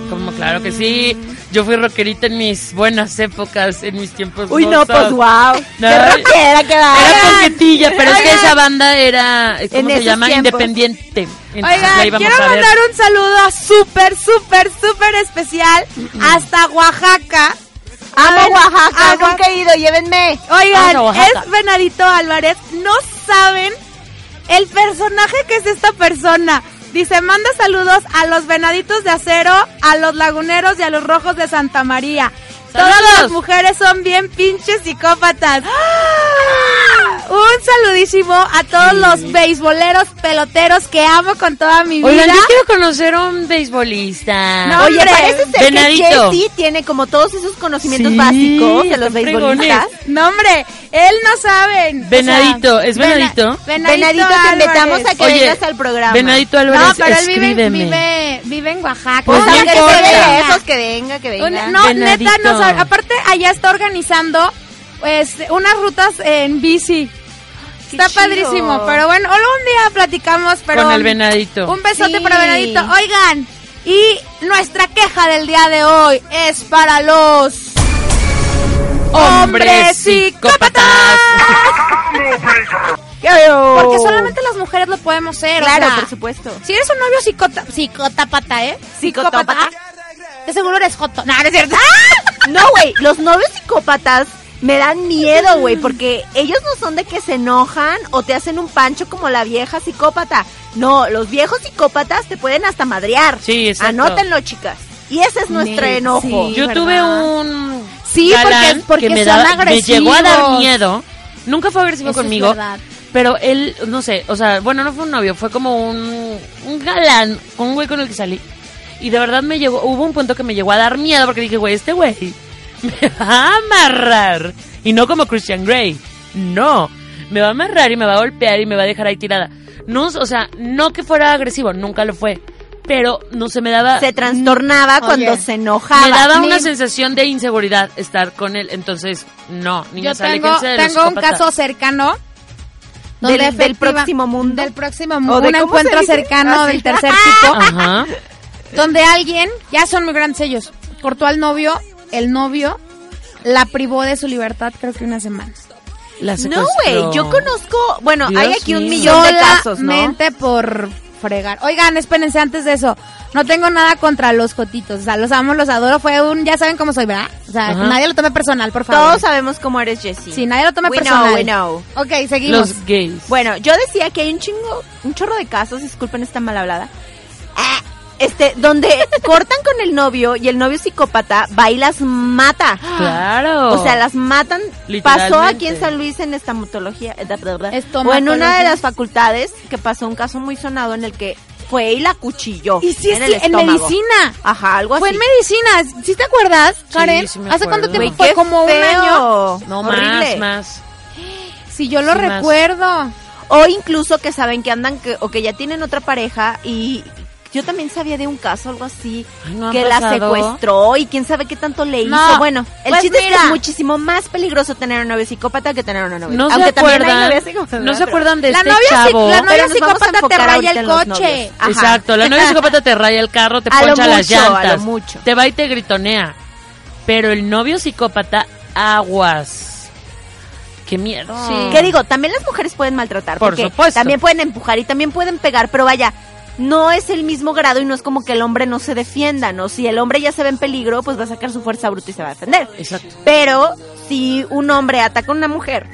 Como claro que sí. Yo fui rockerita en mis buenas épocas, en mis tiempos Uy, no, pues wow. No, Qué rockera que va. Era coquetilla, pero es que esa banda era, ¿cómo En se llama? tiempos. Independiente. Entonces la Oigan, íbamos quiero a ver. mandar un saludo súper, súper, súper especial hasta Oaxaca. Amo Oaxaca, a Oa- nunca he ido, llévenme. Oigan, es Venadito Álvarez. No saben el personaje que es esta persona. Dice, manda saludos a los venaditos de acero, a los laguneros y a los rojos de Santa María. Todas las mujeres son bien pinches psicópatas. Un saludísimo a todos los beisboleros peloteros que amo con toda mi vida. Oigan, yo quiero conocer a un beisbolista. No, Oye, hombre, parece ser Venadito. que Jessy tiene como todos esos conocimientos Sí, básicos de los beisbolistas. No, hombre, él no saben. O Venadito, sea, ¿es Venadito? Vena- Venadito, te Álvarez. invitamos a que Oye, vengas al programa. Venadito Álvarez, No, pero él vive, escríbeme. vive, vive en Oaxaca. Pues que que venga, esos que venga, que venga. Un- no, Venadito. neta, no sabe. Aparte, allá está organizando pues unas rutas en bici. Qué Está chido. padrísimo, pero bueno, un día platicamos, pero Con el venadito. un besote Sí. para Venadito. Oigan, y nuestra queja del día de hoy es para los hombres psicópatas. Porque solamente las mujeres lo podemos ser. o Claro, sea, por supuesto. Si eres un novio psicota, psicópata, ¿eh? Psicópata. De seguro eres joto. No, no es cierto. No, güey, los novios psicópatas me dan miedo, güey, porque ellos no son de que se enojan o te hacen un pancho como la vieja psicópata. No, los viejos psicópatas te pueden hasta madrear. Sí, exacto. Anótenlo, chicas. Y ese es nuestro enojo. sí. Yo ¿verdad? tuve un Sí, galán porque- porque que me, son daba- me llegó a dar agresivos. miedo. Nunca fue agresivo Eso es conmigo, verdad. Pero él, no sé, o sea, bueno, no fue un novio, fue como un, un galán, un güey con el que salí. Y de verdad me llegó, hubo un punto que me llegó a dar miedo porque dije, güey, este güey me va a amarrar. Y no como Christian Grey, no, me va a amarrar y me va a golpear y me va a dejar ahí tirada. No, o sea, no que fuera agresivo, nunca lo fue. Pero no se me daba Se trastornaba Oye, cuando se enojaba. me daba Mi- una sensación de inseguridad estar con él. Entonces, no, niños, Yo tengo, tengo un caso cercano. Del- próximo mundo. Del próximo ¿O mundo. de Un encuentro cercano Ah, del tercer tipo. Ajá. donde alguien, ya son muy grandes ellos, cortó al novio, el novio la privó de su libertad creo que una semana. La No, güey, yo conozco, bueno, Dios hay aquí un mío. millón de casos, ¿no? Solamente por fregar. Oigan, espérense antes de eso. No tengo nada contra los jotitos. O sea, los amo, los adoro. Fue un, ya saben cómo soy, ¿verdad? O sea, Ajá. nadie lo tome personal, por favor. Todos sabemos cómo eres, Jessie. Sí, nadie lo tome We personal. know, we know. Ok, seguimos. Los gays. Bueno, yo decía que hay un chingo, un chorro de casos, disculpen esta mal hablada, este, donde cortan con el novio y el novio psicópata va y las mata. Claro. O sea, las matan. Pasó aquí en San Luis en estamotología, eh, o en una de las facultades que pasó un caso muy sonado en el que fue y la cuchilló. Y sí, en sí, el en medicina. Ajá, algo Fue así. en medicina. ¿Sí te acuerdas, Karen? sí me ¿Hace cuánto tiempo fue? Como un año. no horrible. más, más. Sí, yo lo Sí, más. recuerdo. O incluso que saben que andan que, o que ya tienen otra pareja y yo también sabía de un caso, algo así, Ay, ¿no ha que la secuestró y quién sabe qué tanto le hizo. No, Bueno, el pues chiste es que es muchísimo más peligroso tener un novio psicópata que tener una novia. No Aunque se acuerdan. No se acuerdan de La este novia, sí- chavo. la novia psicópata te raya el coche. Exacto, la novia psicópata te raya el carro, te poncha las llantas, mucho. te va y te gritonea. Pero el novio psicópata, aguas. Qué miedo. ¿Qué digo? También las mujeres pueden maltratar. Por porque supuesto. También pueden empujar y también pueden pegar, pero vaya, no es el mismo grado y no es como que el hombre no se defienda, ¿no? Si el hombre ya se ve en peligro, pues va a sacar su fuerza bruta y se va a defender. Exacto. Pero si un hombre ataca a una mujer,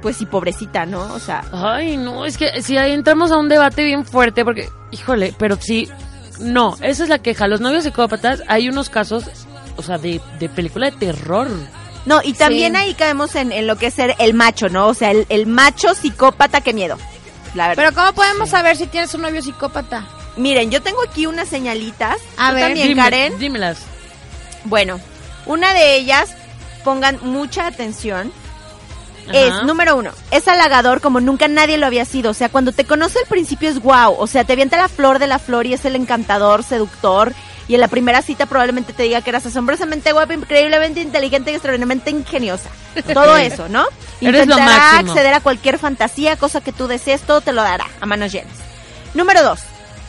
pues sí, pobrecita, ¿no? O sea, Ay, no, es que si ahí entramos a un debate bien fuerte, porque, híjole, pero sí, no, esa es la queja. Los novios psicópatas, hay unos casos, o sea, de, de película de terror. no, y también Sí. ahí caemos en, en lo que es ser el macho, ¿no? O sea, el, el macho psicópata, qué miedo. La verdad. Pero ¿cómo podemos saber si tienes un novio psicópata? Miren, yo tengo aquí unas señalitas. A ¿Tú ver, también, Dime- Karen. Dímelas. Bueno, una de ellas, pongan mucha atención, Ajá. es, número uno, es halagador como nunca nadie lo había sido. O sea, cuando te conoce al principio es wow. O sea, te avienta la flor de la flor y es el encantador, seductor. Y en la primera cita probablemente te diga que eras asombrosamente guapa, increíblemente inteligente y extraordinariamente ingeniosa. Todo eso, ¿no? Eres lo Intentará máximo. acceder a cualquier fantasía, cosa que tú desees, todo te lo dará a manos llenas. Número dos,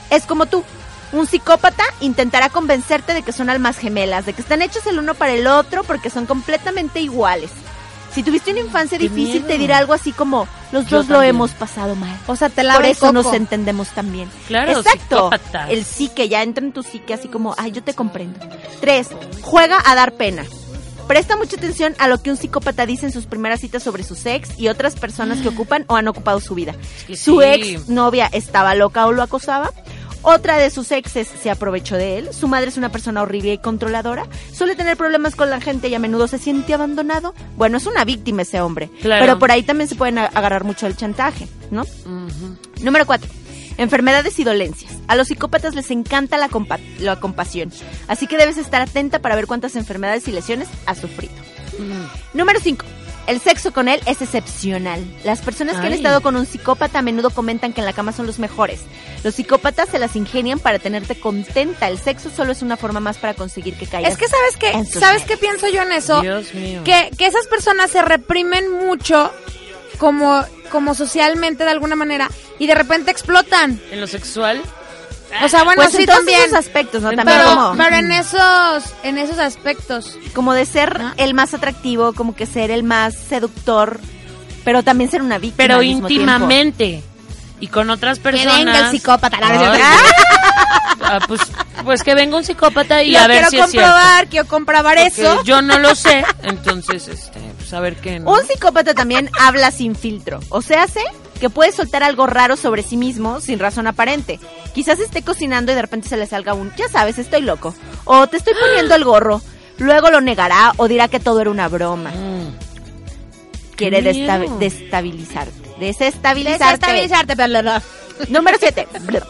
es como tú. Un psicópata intentará convencerte de que son almas gemelas, de que están hechos el uno para el otro porque son completamente iguales. Si tuviste una infancia Qué difícil, miedo. te dirá algo así como, los Yo dos lo hemos pasado mal. O sea, te Por lava el eso nos entendemos también. Claro, Exacto. psicópatas. El psique, ya entra en tu psique así como, ay, yo te comprendo. Tres, juega a dar pena. Presta mucha atención a lo que un psicópata dice en sus primeras citas sobre sus ex y otras personas que ocupan o han ocupado su vida. que Su sí. ex novia estaba loca o lo acosaba. Otra de sus exes se aprovechó de él. Su madre es una persona horrible y controladora. Suele tener problemas con la gente y a menudo se siente abandonado. Bueno, es una víctima ese hombre. Claro. Pero por ahí también se pueden agarrar mucho el chantaje, ¿no? Número 4. Enfermedades y dolencias. A los psicópatas les encanta la, compa- la compasión, así que debes estar atenta para ver cuántas enfermedades y lesiones has sufrido. Número 5. El sexo con él es excepcional. Las personas que han estado con un psicópata a menudo comentan que en la cama son los mejores. Los psicópatas se las ingenian para tenerte contenta. El sexo solo es una forma más para conseguir que caigas. Es que sabes sus ¿sabes qué pienso yo en eso? Dios mío. Que, que esas personas se reprimen mucho como, como socialmente de alguna manera y de repente explotan. En lo sexual. O sea, bueno, Pues sí en todos también. esos aspectos, ¿no? También pero, como- pero en esos, en esos aspectos. como de ser el más atractivo, como que ser el más seductor, pero también ser una víctima. Pero al mismo íntimamente. Y con otras personas. venga el psicópata, la verdad. ah, pues, pues que venga un psicópata y Lo a ver quiero si es cierto. comprobar, quiero comprobar Porque eso. Yo no lo sé, entonces, este, pues a ver qué. ¿no? Un psicópata también habla sin filtro. O sea, hace que puede soltar algo raro sobre sí mismo sin razón aparente. Quizás esté cocinando y de repente se le salga un, ya sabes, estoy loco. O te estoy poniendo el gorro. Luego lo negará o dirá que todo era una broma. Quiere Qué desta- destabilizarte. Desestabilizarte. Desestabilizarte, bla. Número 7.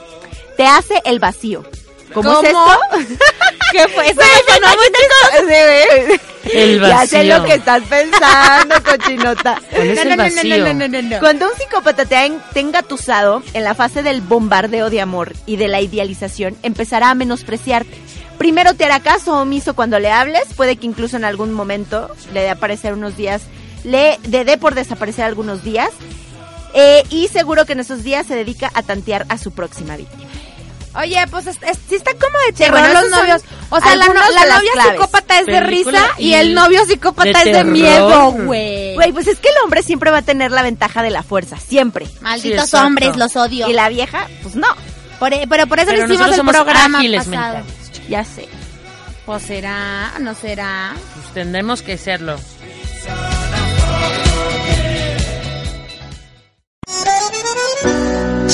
Te hace el vacío. ¿Cómo, es ¿Cómo? esto? ¿Qué fue? Eso güey. El Ya sé vacío. lo que estás pensando, cochinota. ¿Cuál es No, el no, no, no, vacío? no, no, no, no. Cuando un psicópata te ha, en- te ha engatusado en la fase del bombardeo de amor y de la idealización, empezará a menospreciarte. Primero te hará caso omiso cuando le hables, puede que incluso en algún momento le dé aparecer unos días, le de por desaparecer algunos días, eh, y seguro que en esos días se dedica a tantear a su próxima víctima. Oye, pues es, es- sí está como de Sí, terror bueno, los novios. O sea, la, no- novia claves. psicópata es de risa y y el novio psicópata de es de miedo, güey. Güey, pues es que el hombre siempre va a tener la ventaja de la fuerza, siempre. Malditos hombres, los odio. Y la vieja, pues no, Por e- pero por eso Pero le hicimos el programa ágiles pasado. mentales. ya sé. Pues será, no será. Pues tendremos que serlo.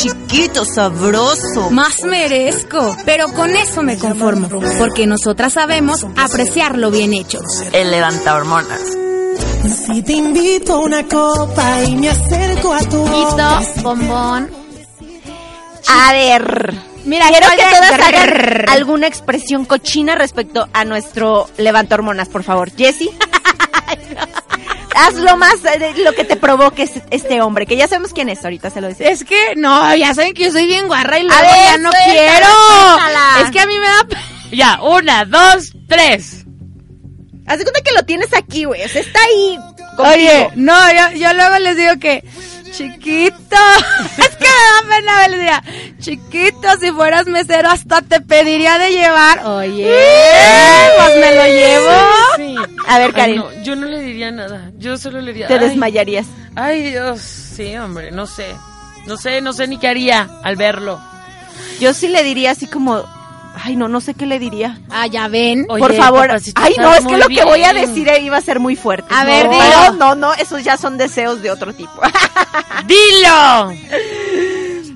Chiquito, sabroso. Más merezco, pero con eso me conformo, porque nosotras sabemos apreciar lo bien hecho. El levanta hormonas. Si te invito a una copa y me acerco a tu boca. Bombón. A ver, Mira, quiero ¿cuál que todas de- hagan alguna expresión cochina respecto a nuestro levanta hormonas, por favor. Jessie. Haz lo más, eh, lo que te provoque es- este hombre, que ya sabemos quién es, ahorita se lo decía. Es que, no, ya saben que yo soy bien guarra y luego ver, ya no suéltala, quiero. suéltala. Es que a mí me da... Ya, una, dos, tres. Haz de cuenta que lo tienes aquí, güey, o sea, está ahí contigo. Oye, no, yo, yo luego les digo que, chiquito, es que me da pena, diría, chiquito, si fueras mesero hasta te pediría de llevar. Oye, pues me lo llevo. Sí. A ver, Ay, Karen, no, yo no le diría nada. Yo solo le diría. te ay, desmayarías. Ay, Dios. Sí, hombre, no sé. No sé, no sé ni qué haría al verlo. Yo sí le diría así como, ay, no, no sé qué le diría. Ah, ya ven. Oye, Por favor. Ay, no, es que lo que voy a decir eh, iba a ser muy fuerte. A ver, dilo. No, no, esos ya son deseos de otro tipo. ¡Dilo!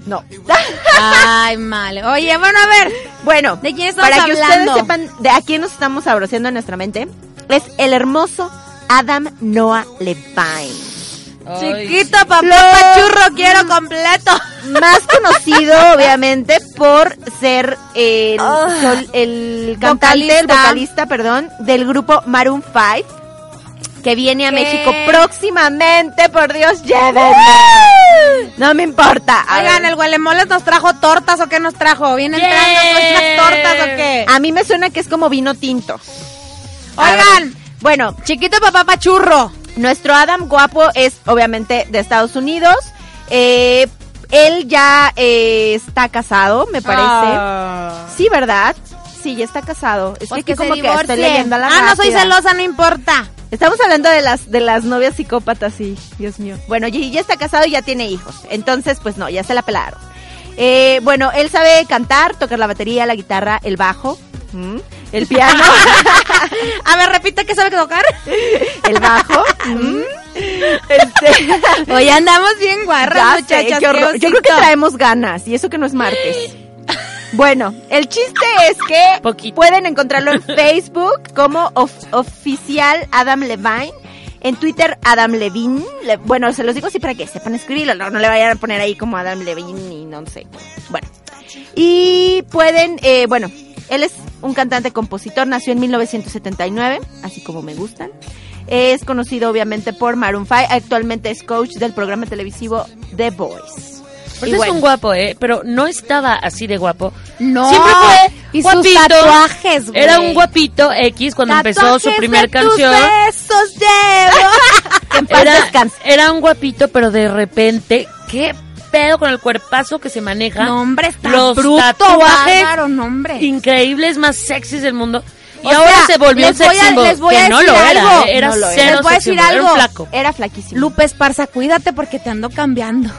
no. Ay, mal. Oye, bueno, a ver. Bueno, ¿De quién estamos para que hablando? ustedes sepan de a quién nos estamos abroceando en nuestra mente, es el hermoso Adam Noah Levine. Chiquito, papá, pachurro, quiero completo. Más conocido, obviamente, por ser el, sol- el cantante, el Vocalista. vocalista, perdón, del grupo Maroon 5. que viene a ¿Qué? México próximamente, por Dios, llévenme. No me importa. A Oigan, ver. el Gualemoles nos trajo tortas o qué nos trajo? ¿Viene entrando con unas tortas o qué? A mí me suena que es como vino tinto. Oigan, bueno, chiquito papá pachurro. Nuestro Adam guapo es obviamente de Estados Unidos. Eh, él ya eh, está casado, me parece. Ah. Sí, ¿verdad? Sí, ya está casado. Es Pues que, como que estoy leyendo a la Ah, no soy celosa, no importa. Estamos hablando de las de las novias psicópatas, sí, Dios mío. Bueno, y ya está casado y ya tiene hijos. Entonces, pues no, ya se la pelaron. Eh, bueno, él sabe cantar, tocar la batería, la guitarra, el bajo. El piano, A ver, repite qué sabe tocar. el bajo. ¿m? Este, Hoy andamos bien guarras, muchachas. qué Yo creo que traemos ganas y eso que no es martes. Bueno, el chiste es que pueden encontrarlo en Facebook como of- oficial Adam Levine, en Twitter Adam Levine. Le- bueno, se los digo así para que sepan escribirlo, no, no le vayan a poner ahí como Adam Levine y no sé. Bueno, y pueden, eh, bueno, él es un cantante compositor, nació en 1979, así como me gustan. Es conocido obviamente por Maroon 5, actualmente es coach del programa televisivo The Voice. Pues Y es bueno. un guapo, ¿eh? Pero no estaba así de guapo. No. Siempre fue Y sus guapito. tatuajes, güey. Era un guapito X cuando empezó su Tatuajes primer de tus canción. besos en paz Era, era un guapito, pero de repente, ¿qué pedo con el cuerpazo que se maneja? No, hombre, está Los bruto, tatuajes bárbaro, no, hombre. increíbles, más sexys del mundo. Y O ahora sea, se volvió un les voy sex a- symbol, les voy que a no decir lo era, algo. ¿eh? era No lo era. cero Les voy a sex decir symbol, era un flaco. Era flaquísimo. Lupe Esparza, cuídate porque te ando cambiando.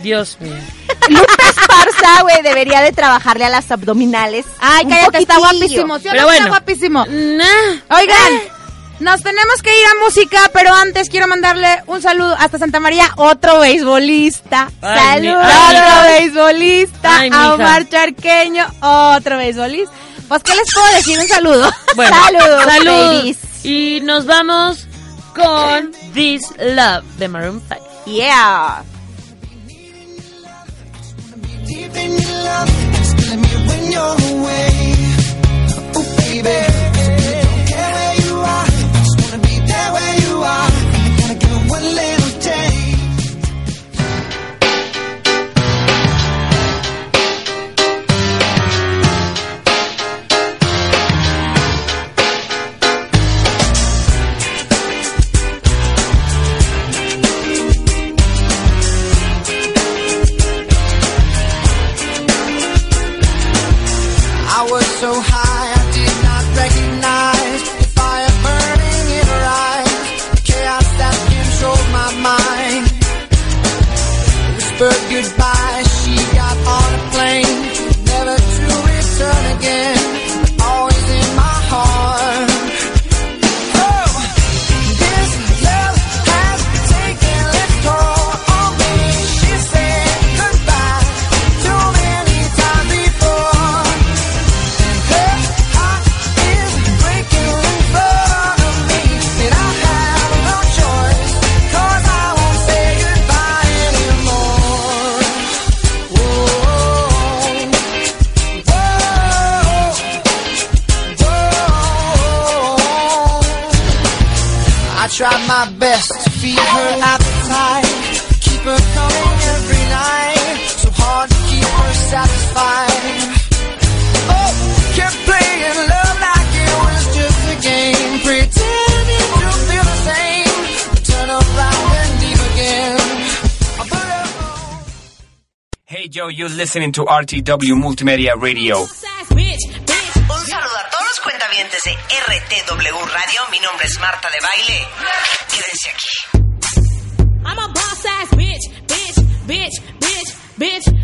Dios mío. Lupe Esparza, güey, debería de trabajarle a las abdominales. Ay, un cállate, está poquitillo. guapísimo. ¿sí o Pero no está bueno. guapísimo. Nah. Oigan, nos tenemos que ir a música, pero antes quiero mandarle un saludo hasta Santa María, otro beisbolista. Saludos, otro beisbolista. Ay, a. Omar Charqueño, otro beisbolista. Pues, ¿qué les puedo decir? Un saludo. Bueno, Saludos, salud. babies. Y nos vamos con This Love de Maroon 5. Yeah. Deep in your love, just let me when you're away. Oh, baby. Hey Joe, you're listening to RTW Multimedia Radio. Un saludo a todos los cuentavientes de RTW Radio. Mi nombre es Marta de Baile. Quédense aquí. I'm a boss ass bitch, bitch, bitch, bitch, bitch,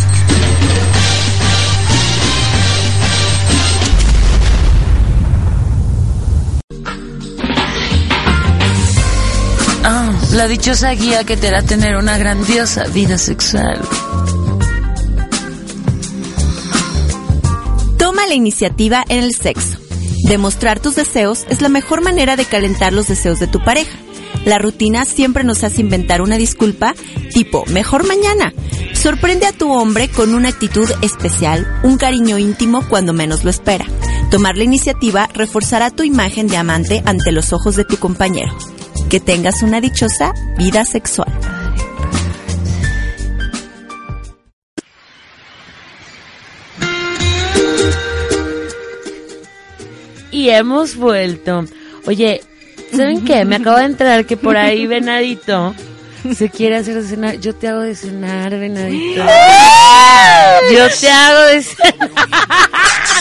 La dichosa guía que te hará tener una grandiosa vida sexual. Toma la iniciativa en el sexo. Demostrar tus deseos es la mejor manera de calentar los deseos de tu pareja. La rutina siempre nos hace inventar una disculpa tipo mejor mañana. Sorprende a tu hombre con una actitud especial, un cariño íntimo cuando menos lo espera. Tomar la iniciativa reforzará tu imagen de amante ante los ojos de tu compañero. Que tengas una dichosa vida sexual. Y hemos vuelto. Oye, ¿saben qué? Me acabo de enterar que por ahí Venadito se quiere hacer de cenar. Yo te hago de cenar, Venadito. Yo te hago de cenar.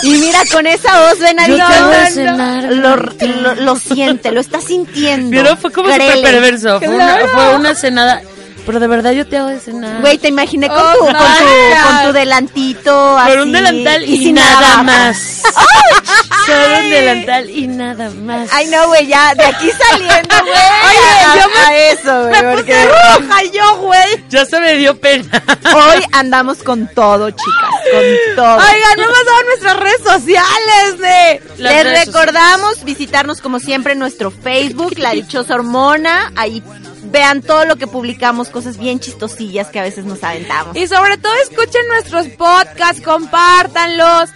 Y mira, con esa voz, Venadito, Yo te hago de cenar, lo, lo, lo siente, lo está sintiendo. Pero fue como súper perverso. Fue una, Claro. fue una cenada. Pero de verdad yo te hago de cenar. Güey, te imaginé con, Oh, tu, con, tu, con tu delantito así. Con un delantal y, sin nada más. Solo un delantal y nada más. Ay, no, güey, ya, de aquí saliendo, güey. Oye, a, yo me- a eso, güey, me porque puse roja yo, güey. Ya se me dio pena. Hoy andamos con todo, chicas, con todo. Oigan, no hemos dado nuestras redes sociales de... Las Les redes recordamos visitarnos como siempre en nuestro Facebook, La Dichosa Hormona. Ahí vean todo lo que publicamos, cosas bien chistosillas que a veces nos aventamos. Y sobre todo escuchen nuestros podcasts, compártanlos.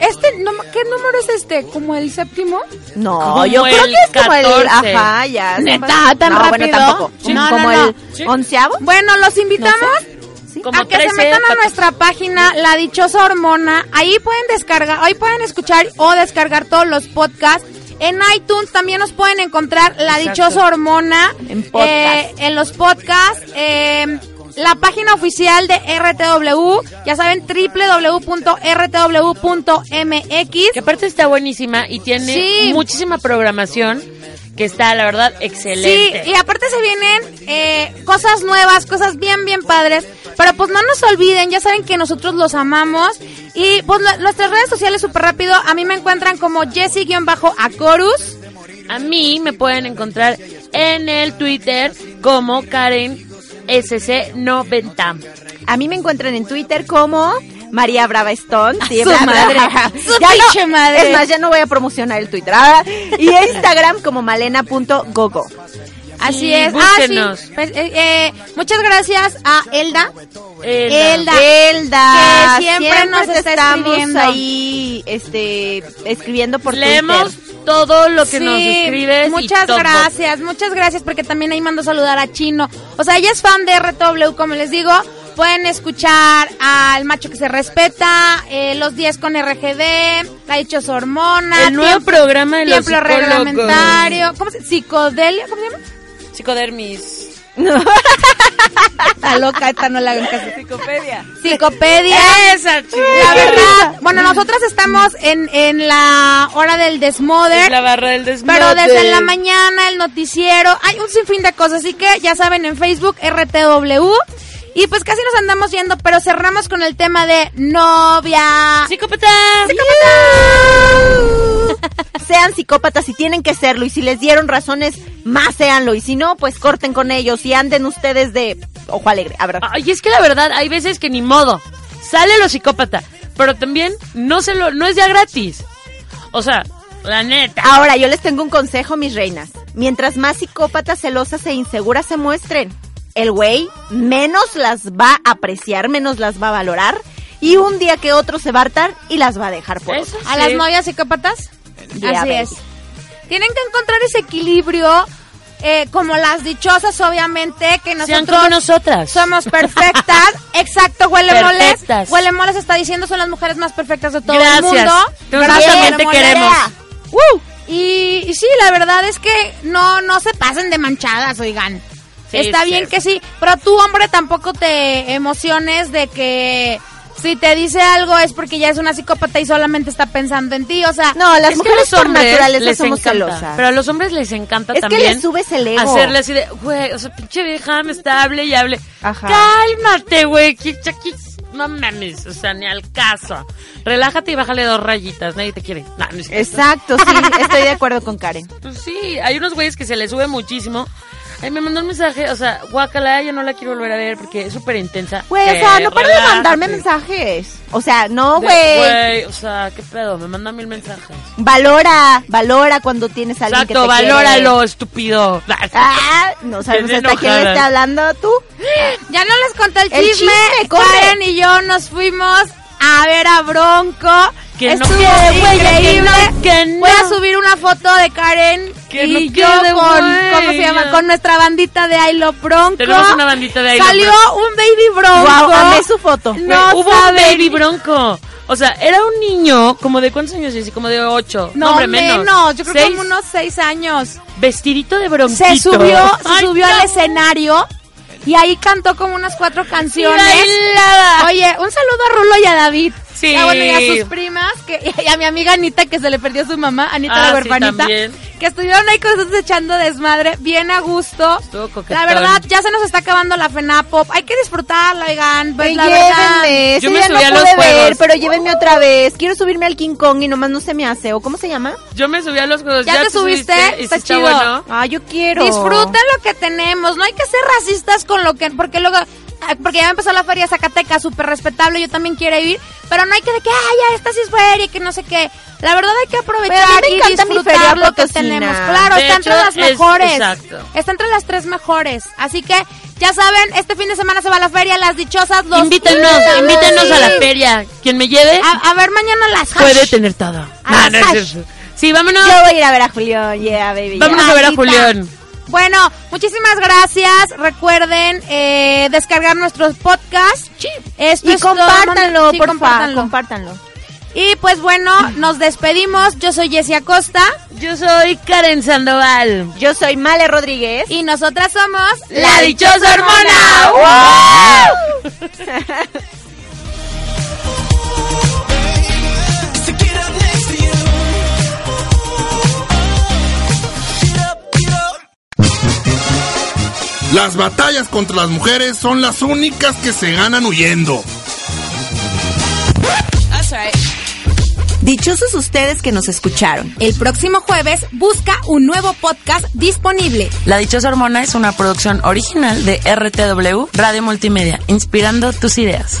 Este, no, ¿qué número es este? ¿Como el séptimo? No, Como yo creo que es como el, 14. ajá, ya. ¿Neta? ¿Tan no, rápido? bueno, tampoco. Sí. No, como no, no. el onceavo. Bueno, los invitamos a que 13, se metan a 14. nuestra página La Dichosa Hormona. Ahí pueden descargar, ahí pueden escuchar o descargar todos los podcasts. En iTunes también nos pueden encontrar La Exacto. Dichosa Hormona. En podcast. eh, en los podcasts. eh, la página oficial de RTW, ya saben, www.rtw.mx. Que aparte está buenísima y tiene Sí. muchísima programación que está, la verdad, excelente. Sí, y aparte se vienen eh, cosas nuevas, cosas bien, bien padres. Pero pues no nos olviden, ya saben que nosotros los amamos. Y pues nuestras redes sociales súper rápido, a mí me encuentran como Jessie-Acorus. A mí me pueden encontrar en el Twitter como Karen SC90. A mí me encuentran en Twitter como María Brava Stone. Sí, su madre, bla. su Ya no- pinche madre. Es más, ya no voy a promocionar el Twitter. Ah, Y Instagram como malena.gogo. Así Sí, es. búsquenos. Ah, sí. Pues, eh, eh, muchas gracias a Elda. Elda. Elda. Elda, Que siempre nos está estamos ahí este, escribiendo por Leemos Twitter. todo lo que nos Sí, escribes. y Muchas gracias, muchas gracias porque también ahí mando saludar a Chino. O sea, ella es fan de RTW, como les digo. Pueden escuchar al macho que se respeta, eh, los 10 con RGD, la dichosa hormona, El nuevo programa de los tiempo reglamentario, ¿cómo se Psicodelia, ¿cómo se llama? Psicodermis. Está loca, esta no la hagan caso. Psicopedia. Psicopedia. Esa La verdad, bueno, nosotras estamos en, en la hora del desmoder. Es la barra del desmadre. Pero desde la mañana, el noticiero, hay un sinfín de cosas. Así que ya saben, en Facebook, RTW. Y pues casi nos andamos yendo, pero cerramos con el tema de novia. ¡Psicópata! Sean psicópatas si tienen que serlo y si les dieron razones, más séanlo. Y si no, pues corten con ellos y anden ustedes de ojo alegre. Abra. Ay, es que la verdad, hay veces que ni modo. Sale lo psicópata. Pero también no se lo, no es ya gratis. O sea, la neta. Ahora, yo les tengo un consejo, mis reinas. Mientras más psicópatas, celosas e inseguras se muestren, el güey menos las va a apreciar, menos las va a valorar. Y un día que otro se va a hartar y las va a dejar por Eso otro. A las novias psicópatas. Yeah, Así baby. es. Tienen que encontrar ese equilibrio. eh, como las dichosas, obviamente, que Sean nosotros como nosotras. somos perfectas. Exacto, huele moles. Huele moles está diciendo son las mujeres más perfectas de todo Gracias. el mundo. Nosotros también te queremos. ¡Woo! Y, y sí, la verdad es que no, no se pasen de manchadas, oigan. Sí, Está sí. bien que sí, pero tú, hombre, tampoco te emociones de que si te dice algo es porque ya es una psicópata y solamente está pensando en ti, o sea... No, las Es que mujeres a los por hombres naturaleza les somos encanta, celosas. Pero a los hombres les encanta Es que también. les subes el ego. Hacerle así de, güey, o sea, pinche vieja, me está hable y hable. Ajá. Cálmate, güey, que no mames, o sea, ni al caso. Relájate y bájale dos rayitas, nadie te quiere. No, no es. Exacto, sí, estoy de acuerdo con Karen. Pues sí, hay unos güeyes que se les sube muchísimo. Ay, me mandó un mensaje, o sea, guacala, ya no la quiero volver a ver porque es súper intensa. Güey, o sea, no para de mandarme mensajes. O sea, no, güey. Güey, o sea, ¿qué pedo? Me manda mil mensajes. Valora, valora cuando tienes a alguien que Exacto, te quiere. valóralo, estúpido. Ah, no sabemos hasta quién le está hablando tú. Ya no les conté el, El chisme. chisme. Karen y yo nos fuimos a ver a Bronco. Que no Estuvo increíble. que no, que no. Voy a subir una foto de Karen Que y no yo con, huella. ¿cómo se llama? Con nuestra bandita de Love Bronco. Tenemos una bandita de Love Salió Bronco. un baby Bronco. Guau, amé su foto. No hubo un baby bronco. O sea, era un niño, como de cuántos años es, como de ocho. No, hombre, menos. menos. Yo creo Seis. que como unos seis años. Vestidito de bronquito. Se subió, se Ay, subió no. al escenario y ahí cantó como unas cuatro canciones. Oye, un saludo a Rulo y a David. Sí. Y a, bueno, y a sus primas que, y a mi amiga Anita que se le perdió su mamá, Anita Ah, la sí, huerfanita. que estuvieron ahí con nosotros echando desmadre, bien a gusto. La verdad, ya se nos está acabando la FENAPOP. Hay que disfrutarla, oigan. Pues la verdad. Yo me día subí a no los pude ver, pero llévenme otra vez. Quiero subirme al King Kong y nomás no se me hace. ¿O cómo se llama? Yo me subí a los juegos. ¿Ya te subiste? ¿Y Está chido. bueno? Ah, yo quiero. Disfruten lo que tenemos, no hay que ser racistas con lo que, porque luego, ah, porque ya empezó la feria Zacatecas, súper respetable, yo también quiero ir, pero no hay que de que, ay, ya, esta sí es feria, y que no sé qué. La verdad hay que aprovechar a mí me y disfrutar feria lo que tenemos. Claro, De está entre las es- mejores. exacto. Está entre las tres mejores. Así que, ya saben, este fin de semana se va a la feria, las dichosas, los Invítenos, invitamos. invítenos a la feria. Quien me lleve A, a ver mañana las hash. puede tener todo. A No, es cierto. Sí, vámonos. Yo voy a ir a ver a Julián. Yeah, baby. Vámonos a ver a. Julián. Bueno, muchísimas gracias. Recuerden eh, descargar nuestros podcasts. Esto Y es compártanlo, Sí, por compártanlo. favor. Compártanlo. Y pues bueno, nos despedimos. Yo soy Jessie Acosta. Yo soy Karen Sandoval. Yo soy Male Rodríguez. Y nosotras somos La dichosa hormona. Las batallas contra las mujeres son las únicas que se ganan huyendo. Dichosos ustedes que nos escucharon. El próximo jueves busca un nuevo podcast disponible. La Dichosa Hormona es una producción original de RTW Radio Multimedia, inspirando tus ideas.